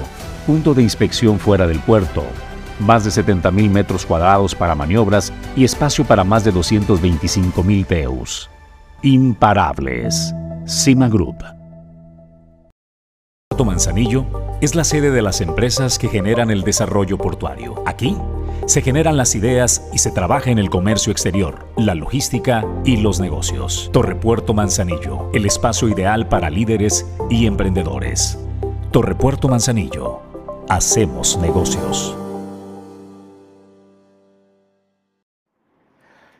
punto de inspección fuera del puerto, más de 70.000 metros cuadrados para maniobras y espacio para más de 225.000 TEUs. Imparables. Cima Group. Manzanillo es la sede de las empresas que generan el desarrollo portuario. Aquí se generan las ideas y se trabaja en el comercio exterior, la logística y los negocios. Torrepuerto Manzanillo, el espacio ideal para líderes y emprendedores. Torrepuerto Manzanillo, hacemos negocios.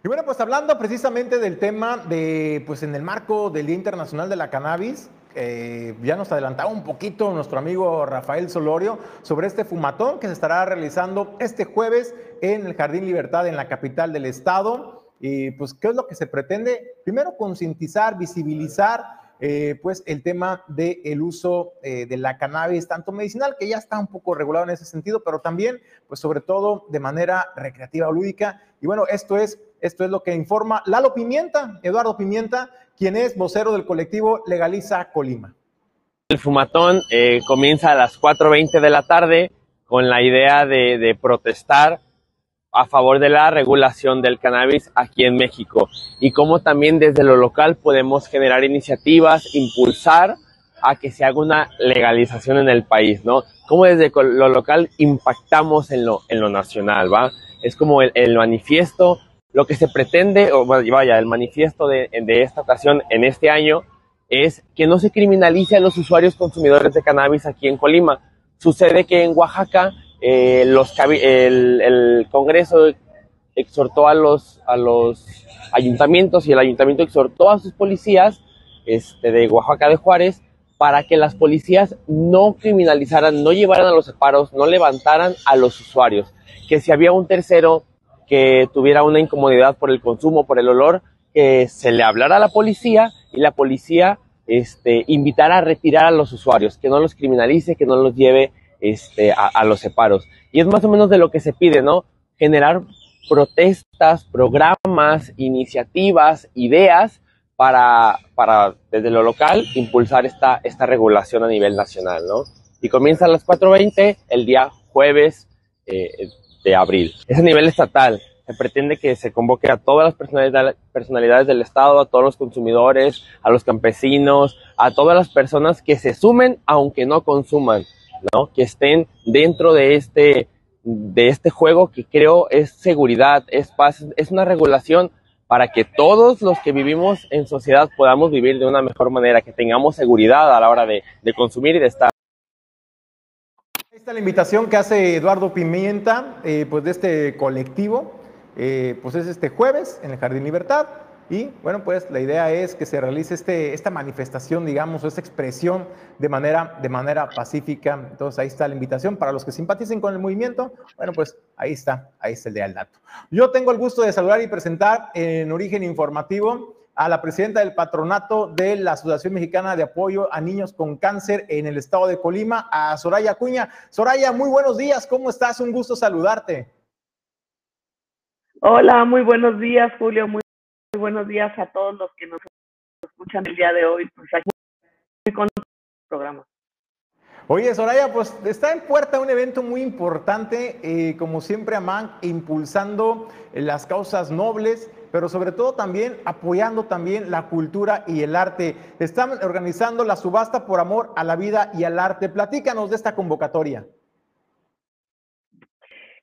Y bueno, pues hablando precisamente del tema de, pues en el marco del Día Internacional de la Cannabis, eh, ya nos adelantaba un poquito nuestro amigo Rafael Solorio sobre este fumatón que se estará realizando este jueves en el Jardín Libertad en la capital del estado. Y pues, ¿qué es lo que se pretende? Primero, concientizar, visibilizar eh, pues el tema del el uso eh, de la cannabis, tanto medicinal, que ya está un poco regulado en ese sentido, pero también, pues sobre todo de manera recreativa o lúdica. Y bueno, esto es, esto es lo que informa Lalo Pimienta, Eduardo Pimienta, quien es vocero del colectivo Legaliza Colima. El fumatón eh, comienza a las 4.20 de la tarde con la idea de, protestar a favor de la regulación del cannabis aquí en México y cómo también desde lo local podemos generar iniciativas, impulsar a que se haga una legalización en el país, ¿no? Cómo desde lo local impactamos en lo, en lo nacional, ¿va? Es como el, el manifiesto lo que se pretende, o vaya, el manifiesto de, esta ocasión en este año es que no se criminalice a los usuarios consumidores de cannabis aquí en Colima. Sucede que en Oaxaca eh, el, Congreso exhortó a los, a los ayuntamientos y el ayuntamiento exhortó a sus policías este, de Oaxaca de Juárez para que las policías no criminalizaran, no llevaran a los separos, no levantaran a los usuarios. Que si había un tercero que tuviera una incomodidad por el consumo, por el olor, que se le hablara a la policía y la policía este, invitara a retirar a los usuarios, que no los criminalice, que no los lleve este, a, los separos. Y es más o menos de lo que se pide, ¿no? Generar protestas, programas, iniciativas, ideas para, para desde lo local impulsar esta, esta regulación a nivel nacional, ¿no? Y comienza a las 4.20 el día jueves eh, de abril. Es a nivel estatal. Se pretende que se convoque a todas las personalidades, del Estado, a todos los consumidores, a los campesinos, a todas las personas que se sumen aunque no consuman, ¿no? Que estén dentro de este, de este juego que creo es seguridad, es paz, es una regulación para que todos los que vivimos en sociedad podamos vivir de una mejor manera, que tengamos seguridad a la hora de, de consumir y de estar. Está la invitación que hace Eduardo Pimienta, eh, pues de este colectivo, eh, pues es este jueves en el Jardín Libertad. Y bueno, pues la idea es que se realice este, esta manifestación, digamos, esta expresión de manera, de manera pacífica. Entonces ahí está la invitación para los que simpaticen con el movimiento. Bueno, pues ahí está, ahí está el día del dato. Yo tengo el gusto de saludar y presentar en origen informativo a la presidenta del patronato de la Asociación Mexicana de Apoyo a Niños con Cáncer en el estado de Colima, a Soraya Cuña. Soraya, muy buenos días, ¿cómo estás? Un gusto saludarte. Hola, muy buenos días, Julio. Muy, buenos días a todos los que nos escuchan el día de hoy. Pues aquí muy el programa. Oye, Soraya, pues está en puerta un evento muy importante, eh, como siempre, Amán, impulsando las causas nobles, pero sobre todo también apoyando también la cultura y el arte. Están organizando la subasta por amor a la vida y al arte. Platícanos de esta convocatoria.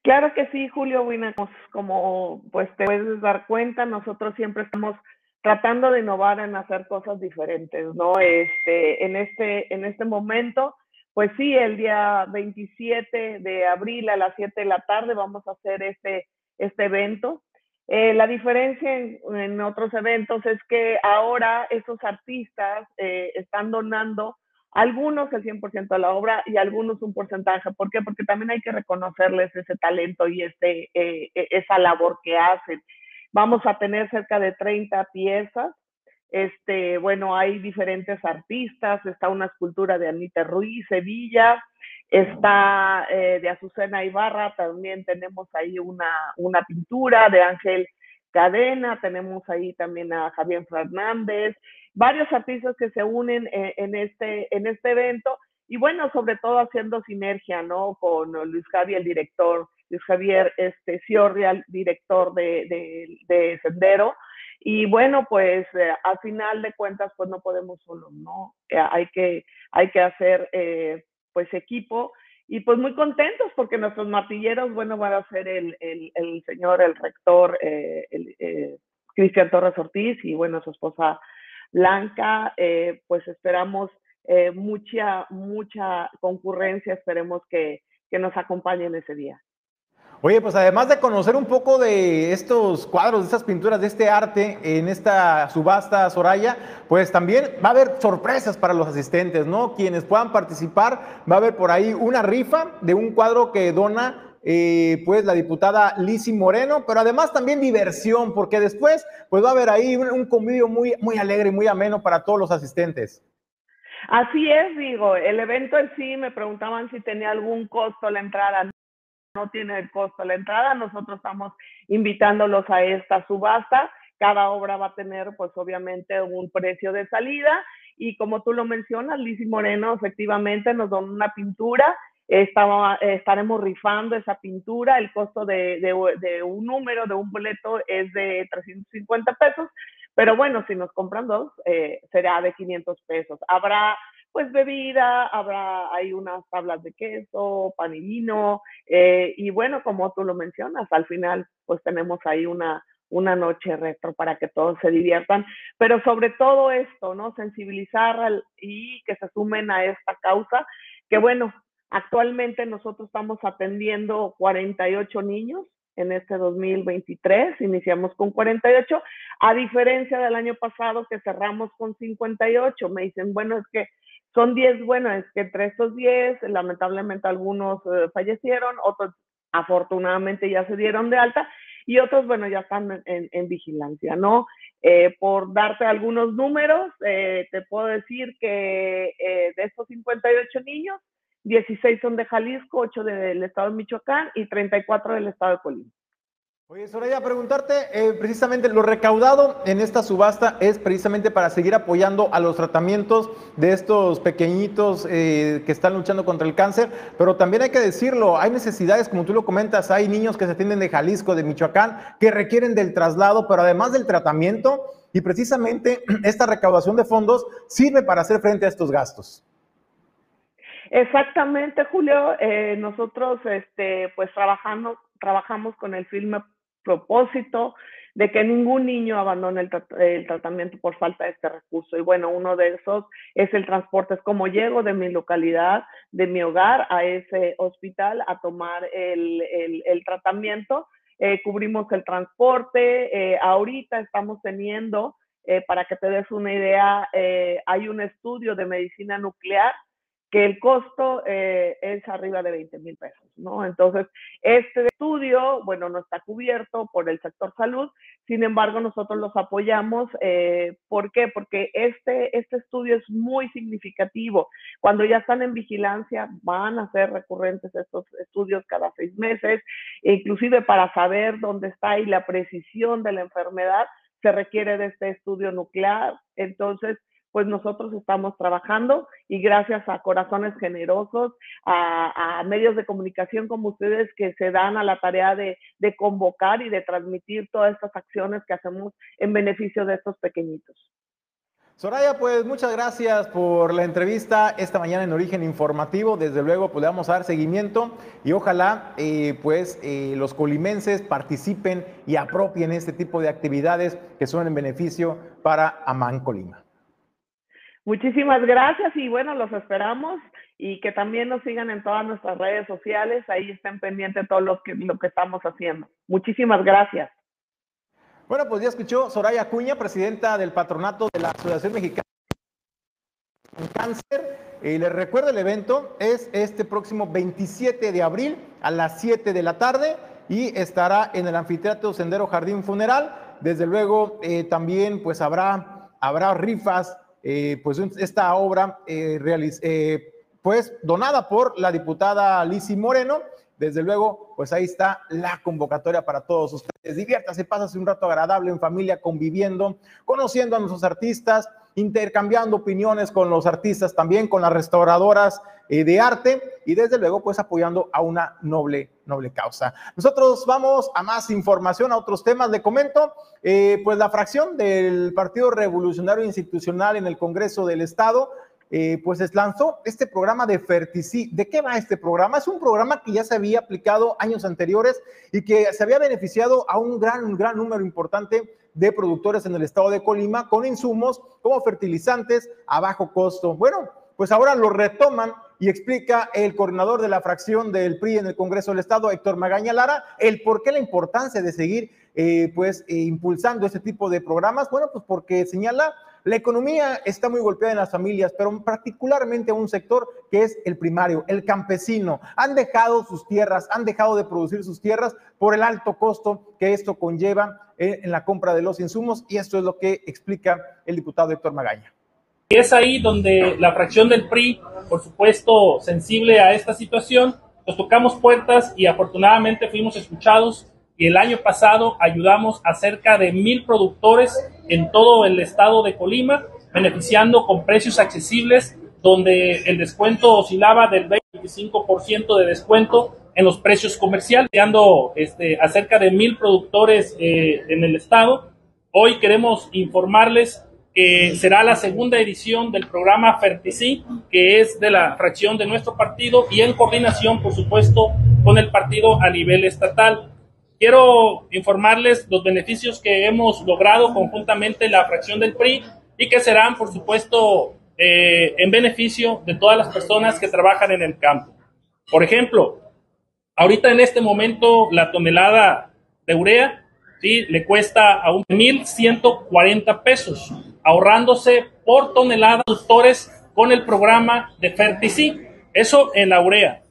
Claro que sí, Julio, bueno, como pues te puedes dar cuenta, nosotros siempre estamos tratando de innovar en hacer cosas diferentes, ¿no? Este, en este, en este momento, pues sí, el día 27 de abril a las 7 de la tarde vamos a hacer este, este evento. Eh, la diferencia en, otros eventos es que ahora esos artistas eh, están donando algunos el 100% de la obra y algunos un porcentaje. ¿Por qué? Porque también hay que reconocerles ese talento y este, eh, e, esa labor que hacen. Vamos a tener cerca de 30 piezas. Este, bueno, hay diferentes artistas. Está una escultura de Anita Ruiz, Sevilla. Está eh, de Azucena Ibarra. También tenemos ahí una, una pintura de Ángel Cadena. Tenemos ahí también a Javier Fernández varios artistas que se unen eh, en, este, en este evento y bueno, sobre todo haciendo sinergia, ¿no? Con Luis Javier, el director, Luis Javier este, el director de, de, Sendero. Y bueno, pues eh, al final de cuentas, pues no podemos solo, ¿no? Eh, hay, que, hay que hacer, pues, equipo. Y pues muy contentos porque nuestros martilleros, bueno, van a ser el, el, el señor, el rector, Cristian Torres Ortiz y bueno, su esposa Blanca, eh, pues esperamos eh, mucha, mucha concurrencia, esperemos que, que nos acompañen ese día. Oye, pues además de conocer un poco de estos cuadros, de estas pinturas, de este arte en esta subasta Soraya, pues también va a haber sorpresas para los asistentes, ¿no? Quienes puedan participar, va a haber por ahí una rifa de un cuadro que dona eh, pues la diputada Lisi Moreno, pero además también diversión, porque después pues va a haber ahí un, convivio muy, muy alegre y muy ameno para todos los asistentes. Así es, digo, el evento en sí me preguntaban si tenía algún costo la entrada. No tiene el costo la entrada, nosotros estamos invitándolos a esta subasta. Cada obra va a tener, pues obviamente, un precio de salida. Y como tú lo mencionas, Lisi Moreno efectivamente nos da una pintura estaba, estaremos rifando esa pintura. El costo de, de, un número, de un boleto, es de 350 pesos. Pero bueno, si nos compran dos, eh, será de 500 pesos. Habrá pues bebida, habrá hay unas tablas de queso, pan y vino, eh, y bueno, como tú lo mencionas, al final pues tenemos ahí una, una noche retro para que todos se diviertan, pero sobre todo esto, ¿no? Sensibilizar y que se sumen a esta causa, que bueno, Actualmente nosotros estamos atendiendo 48 niños en este 2023, iniciamos con 48, a diferencia del año pasado que cerramos con 58. Me dicen, bueno, es que son 10, bueno, es que entre estos 10, lamentablemente algunos eh, fallecieron, otros afortunadamente ya se dieron de alta y otros, bueno, ya están en, vigilancia, ¿no? Eh, por darte algunos números, eh, te puedo decir que de estos 58 niños, 16 son de Jalisco, 8 del estado de Michoacán y 34 del estado de Colima. Oye, Soraya, preguntarte, eh, precisamente lo recaudado en esta subasta es precisamente para seguir apoyando a los tratamientos de estos pequeñitos eh, que están luchando contra el cáncer, pero también hay que decirlo, hay necesidades, como tú lo comentas, hay niños que se atienden de Jalisco, de Michoacán, que requieren del traslado, pero además del tratamiento, y precisamente esta recaudación de fondos sirve para hacer frente a estos gastos. Exactamente, Julio. Eh, nosotros, este, pues trabajando, trabajamos con el filme propósito de que ningún niño abandone el, tratamiento por falta de este recurso. Y bueno, uno de esos es el transporte, es como llego de mi localidad, de mi hogar a ese hospital a tomar el, tratamiento. Eh, cubrimos el transporte, eh, ahorita estamos teniendo, eh, para que te des una idea, hay un estudio de medicina nuclear que el costo eh, es arriba de 20 mil pesos, ¿no? Entonces, este estudio, bueno, no está cubierto por el sector salud, sin embargo, nosotros los apoyamos. Eh, ¿Por qué? Porque este, este estudio es muy significativo. Cuando ya están en vigilancia, van a ser recurrentes estos estudios cada seis meses, e inclusive para saber dónde está y la precisión de la enfermedad, se requiere de este estudio nuclear. Entonces, pues nosotros estamos trabajando y gracias a corazones generosos, a, medios de comunicación como ustedes que se dan a la tarea de, convocar y de transmitir todas estas acciones que hacemos en beneficio de estos pequeñitos. Soraya, pues muchas gracias por la entrevista esta mañana en Origen Informativo. Desde luego, podamos dar seguimiento y ojalá eh, pues eh, los colimenses participen y apropien este tipo de actividades que son en beneficio para Amán Colima. Muchísimas gracias y bueno, los esperamos y que también nos sigan en todas nuestras redes sociales, ahí estén pendientes de todo lo que, lo que estamos haciendo. Muchísimas gracias. Bueno, pues ya escuchó Soraya Cuña, presidenta del patronato de la Asociación Mexicana de Cáncer. Y les recuerdo el evento, es este próximo 27 de abril a las 7 de la tarde y estará en el anfiteatro Sendero Jardín Funeral. Desde luego, eh, también pues habrá, habrá rifas, eh, pues esta obra eh, eh, pues donada por la diputada Lisi Moreno. Desde luego, pues ahí está la convocatoria para todos ustedes. Diviértase, pásase un rato agradable en familia, conviviendo, conociendo a nuestros artistas, intercambiando opiniones con los artistas, también con las restauradoras de arte y desde luego pues apoyando a una noble, noble causa. Nosotros vamos a más información, a otros temas. Le comento, eh, pues la fracción del Partido Revolucionario Institucional en el Congreso del Estado eh, pues lanzó este programa de Ferticí. ¿De qué va este programa? Es un programa que ya se había aplicado años anteriores y que se había beneficiado a un gran, un gran número importante de productores en el estado de Colima con insumos como fertilizantes a bajo costo. Bueno, pues ahora lo retoman y explica el coordinador de la fracción del PRI en el Congreso del Estado, Héctor Magaña Lara, el por qué la importancia de seguir eh, pues eh, impulsando este tipo de programas. Bueno, pues porque señala la economía está muy golpeada en las familias, pero particularmente un sector que es el primario, el campesino. Han dejado sus tierras, han dejado de producir sus tierras por el alto costo que esto conlleva eh, en la compra de los insumos y esto es lo que explica el diputado Héctor Magaña. Es ahí donde la fracción del PRI, por supuesto, sensible a esta situación, nos tocamos puertas y afortunadamente fuimos escuchados y el año pasado ayudamos a cerca de mil productores en todo el estado de Colima, beneficiando con precios accesibles, donde el descuento oscilaba del 25% de descuento en los precios comerciales, dando este, a cerca de mil productores eh, en el estado. Hoy queremos informarles que será la segunda edición del programa Ferticí, que es de la fracción de nuestro partido y en coordinación, por supuesto, con el partido a nivel estatal. Quiero informarles los beneficios que hemos logrado conjuntamente la fracción del PRI y que serán, por supuesto, eh, en beneficio de todas las personas que trabajan en el campo. Por ejemplo, ahorita en este momento la tonelada de urea ¿sí? le cuesta a 1.140 pesos ahorrándose por tonelada productores con el programa de Ferticí. Eso en la urea.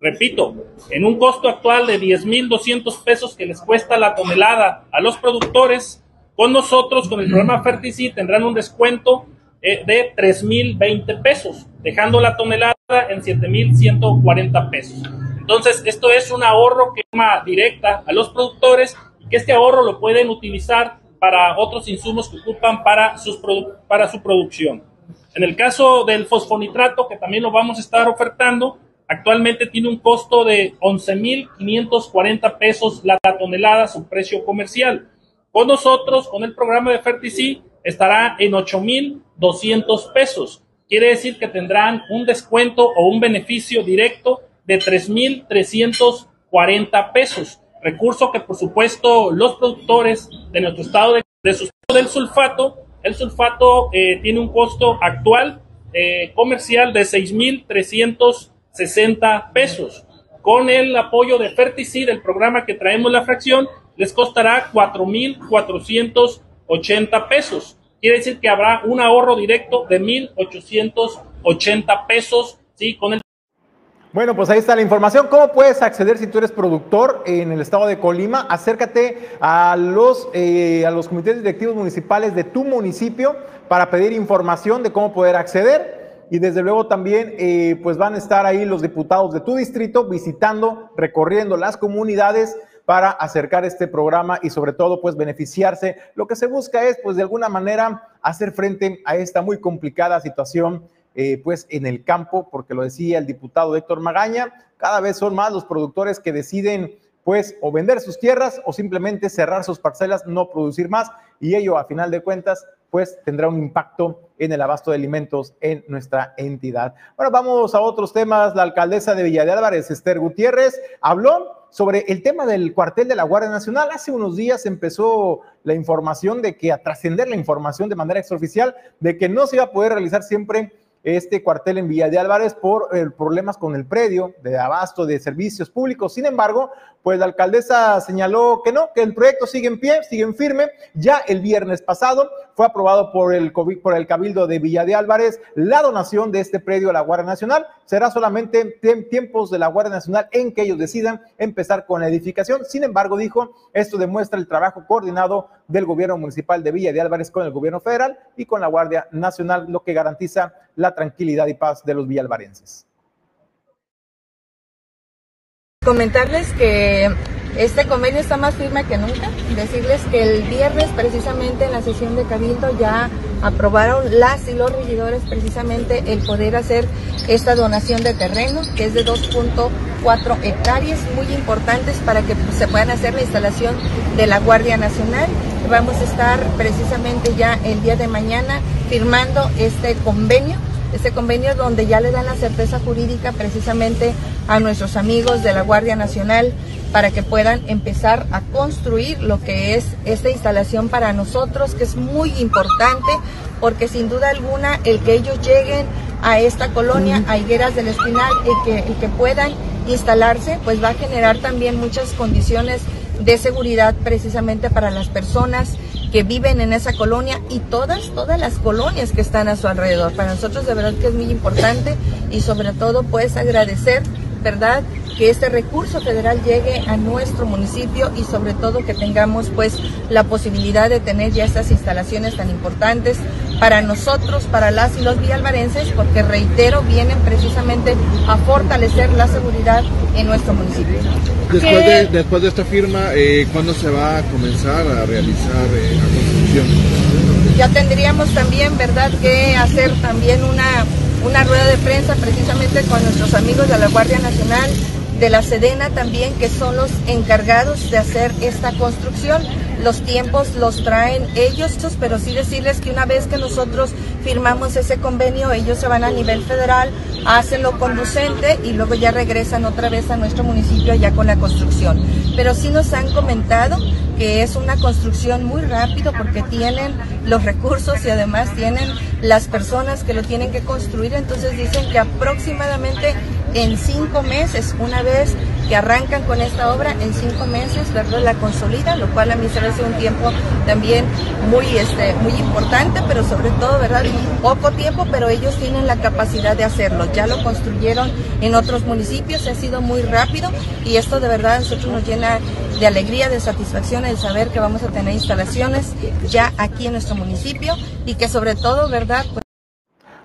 Repito, en un costo actual de 10.200 pesos que les cuesta la tonelada a los productores, con nosotros, con el programa Ferticí, tendrán un descuento eh, de 3.020 pesos, dejando la tonelada en 7.140 pesos. Entonces, esto es un ahorro que va directa a los productores que este ahorro lo pueden utilizar para otros insumos que ocupan para, sus para su producción. En el caso del fosfonitrato, que también lo vamos a estar ofertando, actualmente tiene un costo de 11.540 pesos la tonelada, su precio comercial. Con nosotros, con el programa de Fertici, estará en 8.200 pesos. Quiere decir que tendrán un descuento o un beneficio directo de 3.340 pesos. Recurso que, por supuesto, los productores de nuestro estado de, de del sulfato, el sulfato eh, tiene un costo actual eh, comercial de 6.360 pesos. Con el apoyo de Ferticid, el programa que traemos la fracción, les costará 4.480 pesos. Quiere decir que habrá un ahorro directo de 1.880 pesos, ¿sí? Con el bueno, pues ahí está la información. ¿Cómo puedes acceder si tú eres productor en el estado de Colima? Acércate a los, eh, a los comités directivos municipales de tu municipio para pedir información de cómo poder acceder. Y desde luego también eh, pues van a estar ahí los diputados de tu distrito visitando, recorriendo las comunidades para acercar este programa y sobre todo pues beneficiarse. Lo que se busca es pues de alguna manera hacer frente a esta muy complicada situación eh, pues en el campo, porque lo decía el diputado Héctor Magaña, cada vez son más los productores que deciden pues o vender sus tierras o simplemente cerrar sus parcelas, no producir más y ello a final de cuentas pues tendrá un impacto en el abasto de alimentos en nuestra entidad. Bueno, vamos a otros temas. La alcaldesa de Villa de Álvarez, Esther Gutiérrez, habló sobre el tema del cuartel de la Guardia Nacional. Hace unos días empezó la información de que a trascender la información de manera extraoficial de que no se iba a poder realizar siempre este cuartel en Villa de Álvarez por eh, problemas con el predio de abasto de servicios públicos. Sin embargo, pues la alcaldesa señaló que no, que el proyecto sigue en pie, sigue en firme. Ya el viernes pasado fue aprobado por el, por el Cabildo de Villa de Álvarez la donación de este predio a la Guardia Nacional. Será solamente en tiempos de la Guardia Nacional en que ellos decidan empezar con la edificación. Sin embargo, dijo, esto demuestra el trabajo coordinado del gobierno municipal de Villa de Álvarez con el gobierno federal y con la Guardia Nacional, lo que garantiza la tranquilidad y paz de los villalvarenses. Comentarles que este convenio está más firme que nunca. Decirles que el viernes precisamente en la sesión de Cabildo ya aprobaron las y los regidores precisamente el poder hacer esta donación de terreno, que es de 2.4 hectáreas, muy importantes para que se puedan hacer la instalación de la Guardia Nacional. Vamos a estar precisamente ya el día de mañana firmando este convenio este convenio donde ya le dan la certeza jurídica precisamente a nuestros amigos de la Guardia Nacional para que puedan empezar a construir lo que es esta instalación para nosotros, que es muy importante, porque sin duda alguna el que ellos lleguen a esta colonia, a Higueras del Espinal, y que puedan instalarse, pues va a generar también muchas condiciones de seguridad precisamente para las personas que viven en esa colonia y todas, todas las colonias que están a su alrededor. Para nosotros de verdad que es muy importante y sobre todo pues agradecer, ¿verdad? Que este recurso federal llegue a nuestro municipio y sobre todo que tengamos pues la posibilidad de tener ya estas instalaciones tan importantes para nosotros, para las y los vialvarenses, porque reitero, vienen precisamente a fortalecer la seguridad en nuestro municipio. Después, de, después de esta firma, eh, ¿cuándo se va a comenzar a realizar eh, la construcción? Ya tendríamos también, ¿verdad?, que hacer también una, una rueda de prensa precisamente con nuestros amigos de la Guardia Nacional de la Sedena también, que son los encargados de hacer esta construcción. Los tiempos los traen ellos, pero sí decirles que una vez que nosotros firmamos ese convenio, ellos se van a nivel federal, hacen lo conducente y luego ya regresan otra vez a nuestro municipio ya con la construcción. Pero sí nos han comentado que es una construcción muy rápido porque tienen los recursos y además tienen las personas que lo tienen que construir, entonces dicen que aproximadamente en cinco meses, una vez que arrancan con esta obra, en cinco meses, ¿verdad? La consolidan, lo cual a mí se hace un tiempo también muy, este, muy importante, pero sobre todo, ¿verdad? Poco tiempo, pero ellos tienen la capacidad de hacerlo. Ya lo construyeron en otros municipios, ha sido muy rápido y esto de verdad a nosotros nos llena de alegría, de satisfacción el saber que vamos a tener instalaciones ya aquí en nuestro municipio y que sobre todo, ¿verdad?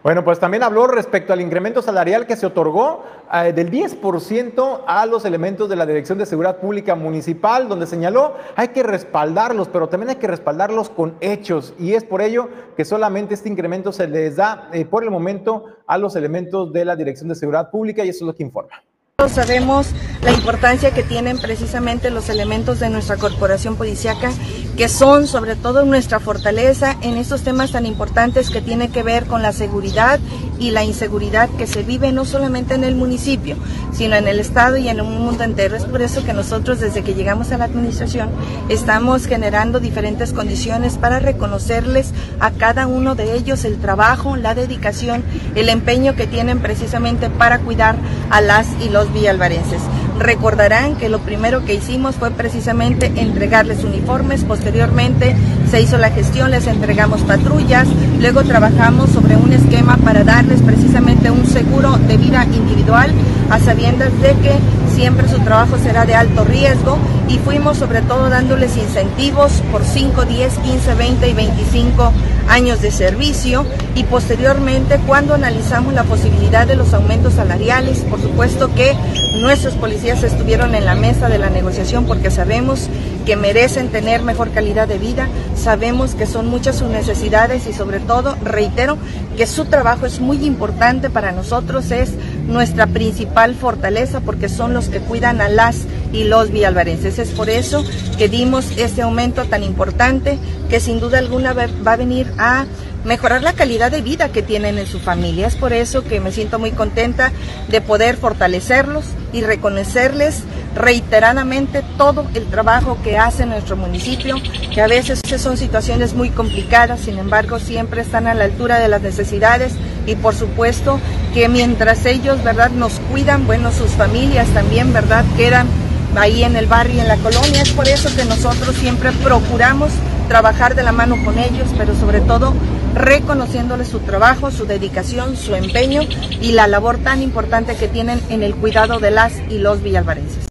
Bueno, pues también habló respecto al incremento salarial que se otorgó eh, del 10% a los elementos de la Dirección de Seguridad Pública Municipal, donde señaló hay que respaldarlos, pero también hay que respaldarlos con hechos. Y es por ello que solamente este incremento se les da eh, por el momento a los elementos de la Dirección de Seguridad Pública y eso es lo que informa. Sabemos la importancia que tienen precisamente los elementos de nuestra corporación policíaca, que son sobre todo nuestra fortaleza en estos temas tan importantes que tienen que ver con la seguridad y la inseguridad que se vive no solamente en el municipio, sino en el estado y en el mundo entero. Es por eso que nosotros desde que llegamos a la administración estamos generando diferentes condiciones para reconocerles a cada uno de ellos el trabajo, la dedicación, el empeño que tienen precisamente para cuidar a las y los villalvarenses. Recordarán que lo primero que hicimos fue precisamente entregarles uniformes, posteriormente se hizo la gestión, les entregamos patrullas, luego trabajamos sobre un esquema para darles precisamente un seguro de vida individual a sabiendas de que siempre su trabajo será de alto riesgo y fuimos sobre todo dándoles incentivos por 5, 10, 15, 20 y 25 años de servicio y posteriormente cuando analizamos la posibilidad de los aumentos salariales, por supuesto que nuestros policías estuvieron en la mesa de la negociación porque sabemos que merecen tener mejor calidad de vida, sabemos que son muchas sus necesidades y sobre todo, reitero, que su trabajo es muy importante para nosotros, es nuestra principal fortaleza porque son los que cuidan a las y los vialvarenses. Es por eso que dimos este aumento tan importante que sin duda alguna va a venir a mejorar la calidad de vida que tienen en su familia. Es por eso que me siento muy contenta de poder fortalecerlos y reconocerles reiteradamente todo el trabajo que hace nuestro municipio, que a veces son situaciones muy complicadas, sin embargo siempre están a la altura de las necesidades y por supuesto que mientras ellos, ¿verdad?, nos cuidan, bueno, sus familias también, ¿verdad?, quedan ahí en el barrio en la colonia. Es por eso que nosotros siempre procuramos trabajar de la mano con ellos, pero sobre todo reconociéndoles su trabajo, su dedicación, su empeño y la labor tan importante que tienen en el cuidado de las y los villalvarenses.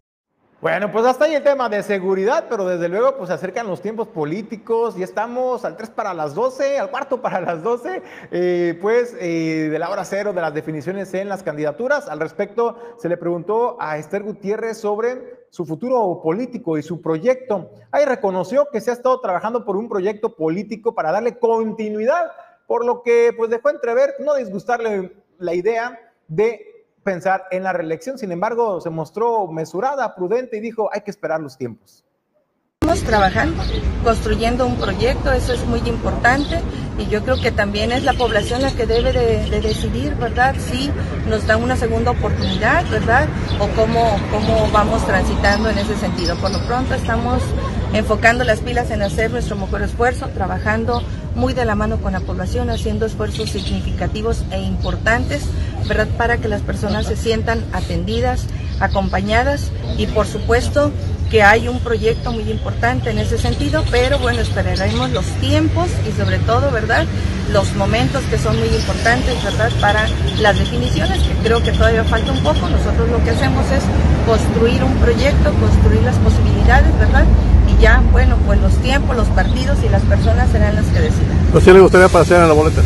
Bueno, pues hasta ahí el tema de seguridad, pero desde luego pues se acercan los tiempos políticos y estamos al 3 para las 12, al cuarto para las 12, eh, pues eh, de la hora cero de las definiciones en las candidaturas. Al respecto se le preguntó a Esther Gutiérrez sobre su futuro político y su proyecto. Ahí reconoció que se ha estado trabajando por un proyecto político para darle continuidad, por lo que pues dejó entrever no disgustarle la idea de pensar en la reelección. Sin embargo, se mostró mesurada, prudente y dijo, hay que esperar los tiempos. Estamos trabajando, construyendo un proyecto, eso es muy importante y yo creo que también es la población la que debe de, decidir, ¿verdad? Si nos da una segunda oportunidad, ¿verdad? O cómo, cómo vamos transitando en ese sentido. Por lo pronto estamos enfocando las pilas en hacer nuestro mejor esfuerzo, trabajando muy de la mano con la población, haciendo esfuerzos significativos e importantes, ¿verdad? Para que las personas se sientan atendidas, acompañadas y por supuesto que hay un proyecto muy importante en ese sentido, pero bueno, esperaremos los tiempos y sobre todo, ¿verdad? Los momentos que son muy importantes, ¿verdad? Para las definiciones, que creo que todavía falta un poco. Nosotros lo que hacemos es construir un proyecto, construir las posibilidades, ¿verdad? Y ya, bueno, pues los tiempos, los partidos y las personas serán las que decidan. ¿Qué le gustaría pasar en la boleta?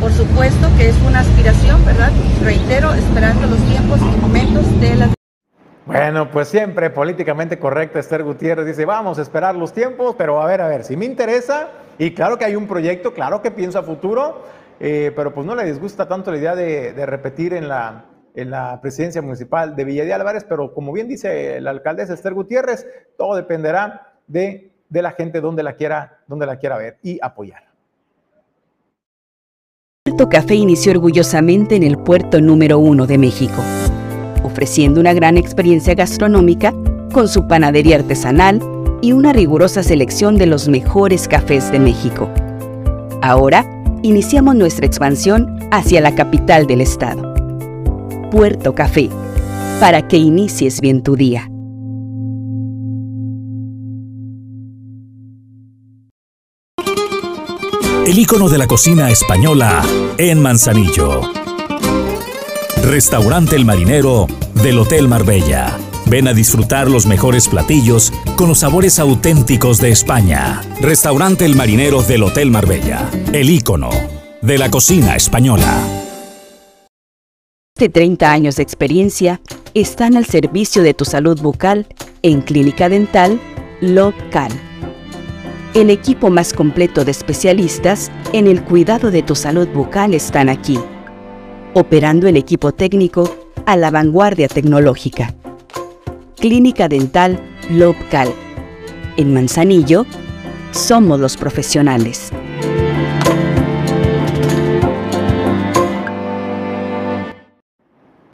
Por supuesto que es una aspiración, ¿verdad? Reitero, esperando los tiempos y momentos de las bueno, pues siempre políticamente correcta Esther Gutiérrez dice, vamos a esperar los tiempos, pero a ver, a ver, si me interesa, y claro que hay un proyecto, claro que pienso a futuro, eh, pero pues no le disgusta tanto la idea de, repetir en la, en la presidencia municipal de Villa de Álvarez, pero como bien dice la alcaldesa Esther Gutiérrez, todo dependerá de, de la gente donde la, quiera, donde la quiera ver y apoyar. Puerto Café inició orgullosamente en el puerto número uno de México ofreciendo una gran experiencia gastronómica con su panadería artesanal y una rigurosa selección de los mejores cafés de México. Ahora, iniciamos nuestra expansión hacia la capital del estado. Puerto Café, para que inicies bien tu día. El icono de la cocina española en Manzanillo. Restaurante El Marinero del Hotel Marbella. Ven a disfrutar los mejores platillos con los sabores auténticos de España. Restaurante El Marinero del Hotel Marbella. El ícono de la cocina española. De 30 años de experiencia están al servicio de tu salud bucal en Clínica Dental Local. El equipo más completo de especialistas en el cuidado de tu salud bucal están aquí, operando el equipo técnico a la vanguardia tecnológica. Clínica Dental Local. En Manzanillo, somos los profesionales.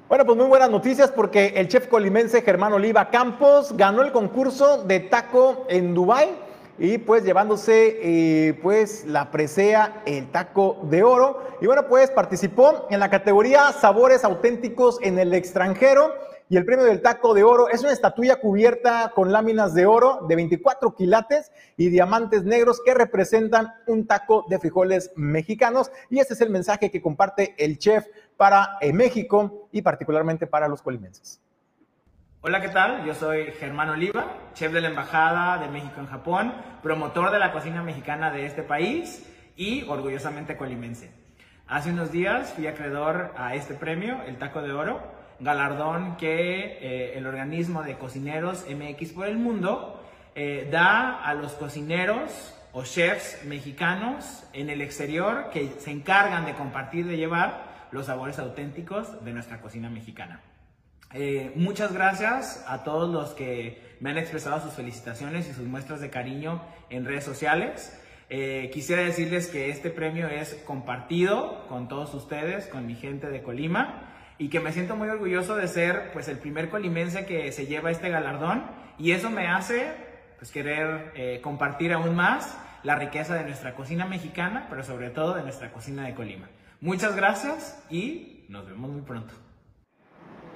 Bueno, pues muy buenas noticias porque el chef colimense Germán Oliva Campos ganó el concurso de taco en Dubái y pues llevándose eh, pues la presea el taco de oro y bueno pues participó en la categoría sabores auténticos en el extranjero y el premio del taco de oro es una estatuilla cubierta con láminas de oro de 24 quilates y diamantes negros que representan un taco de frijoles mexicanos y ese es el mensaje que comparte el chef para eh, México y particularmente para los colimenses. Hola, ¿qué tal? Yo soy Germán Oliva, chef de la Embajada de México en Japón, promotor de la cocina mexicana de este país y orgullosamente colimense. Hace unos días fui acreedor a este premio, el Taco de Oro, galardón que eh, el organismo de cocineros MX por el mundo eh, da a los cocineros o chefs mexicanos en el exterior que se encargan de compartir, de llevar los sabores auténticos de nuestra cocina mexicana. Eh, muchas gracias a todos los que me han expresado sus felicitaciones y sus muestras de cariño en redes sociales. Eh, quisiera decirles que este premio es compartido con todos ustedes, con mi gente de Colima, y que me siento muy orgulloso de ser pues el primer colimense que se lleva este galardón y eso me hace pues querer eh, compartir aún más la riqueza de nuestra cocina mexicana, pero sobre todo de nuestra cocina de Colima. Muchas gracias y nos vemos muy pronto.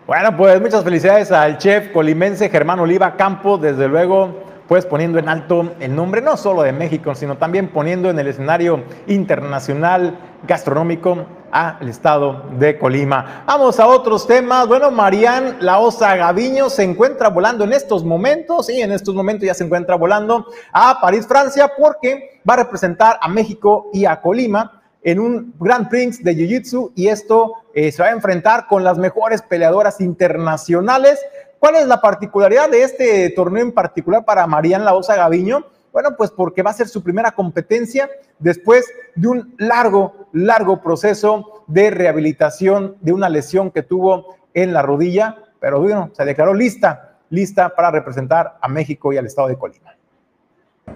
Bueno, pues muchas felicidades al chef colimense Germán Oliva Campos, desde luego, pues poniendo en alto el nombre no solo de México, sino también poniendo en el escenario internacional gastronómico al estado de Colima. Vamos a otros temas. Bueno, Marían La Osa Gaviño se encuentra volando en estos momentos y en estos momentos ya se encuentra volando a París, Francia, porque va a representar a México y a Colima en un Grand Prix de Jiu-Jitsu y esto eh, se va a enfrentar con las mejores peleadoras internacionales. ¿Cuál es la particularidad de este torneo en particular para Marian Laosa Gaviño? Bueno, pues porque va a ser su primera competencia después de un largo, largo proceso de rehabilitación de una lesión que tuvo en la rodilla, pero bueno, se declaró lista, lista para representar a México y al estado de Colima.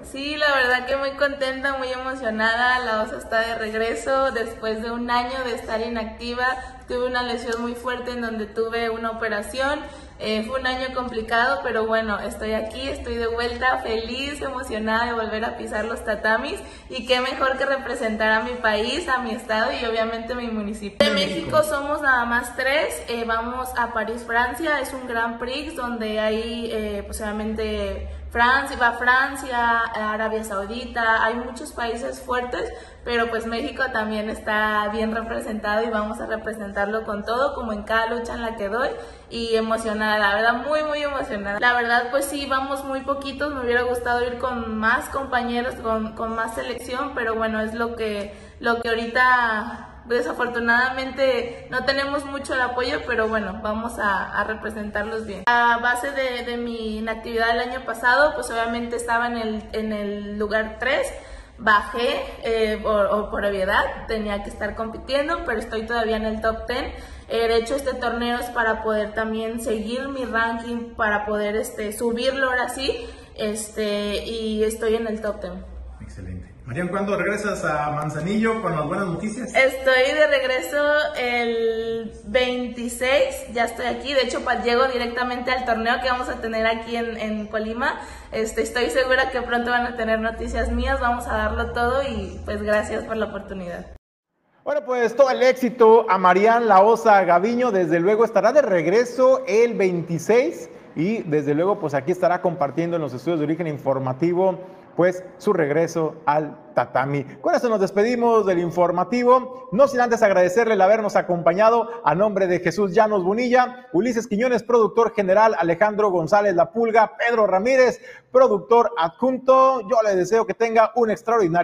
Sí, la verdad que muy contenta, muy emocionada. La OSA está de regreso después de un año de estar inactiva. Tuve una lesión muy fuerte en donde tuve una operación. Eh, fue un año complicado, pero bueno, estoy aquí, estoy de vuelta, feliz, emocionada de volver a pisar los tatamis y qué mejor que representar a mi país, a mi estado y obviamente a mi municipio. De México somos nada más tres, eh, vamos a París, Francia, es un Grand Prix donde hay eh, pues Francia, va Francia, Arabia Saudita, hay muchos países fuertes, pero pues México también está bien representado y vamos a representarlo con todo, como en cada lucha en la que doy y emocionada, la verdad muy muy emocionada. La verdad pues sí, vamos muy poquitos, me hubiera gustado ir con más compañeros, con, con más selección, pero bueno, es lo que, lo que ahorita desafortunadamente no tenemos mucho el apoyo, pero bueno, vamos a, representarlos bien. A base de, mi inactividad el año pasado, pues obviamente estaba en el, lugar 3, bajé eh, por, por, obviedad, tenía que estar compitiendo, pero estoy todavía en el top 10. Eh, de hecho, este torneo es para poder también seguir mi ranking, para poder este, subirlo ahora sí, este, y estoy en el top 10. Excelente. Marian, ¿cuándo regresas a Manzanillo con las buenas noticias? Estoy de regreso el 26, ya estoy aquí, de hecho pues, llego directamente al torneo que vamos a tener aquí en, en Colima. Este, estoy segura que pronto van a tener noticias mías, vamos a darlo todo y pues gracias por la oportunidad. Bueno, pues todo el éxito a Marian Laosa Gaviño, desde luego estará de regreso el 26 y desde luego pues aquí estará compartiendo en los estudios de origen informativo pues su regreso al tatami. Con eso nos despedimos del informativo, no sin antes agradecerle el habernos acompañado a nombre de Jesús Llanos Bonilla, Ulises Quiñones, productor general, Alejandro González La Pulga, Pedro Ramírez, productor adjunto. Yo le deseo que tenga un extraordinario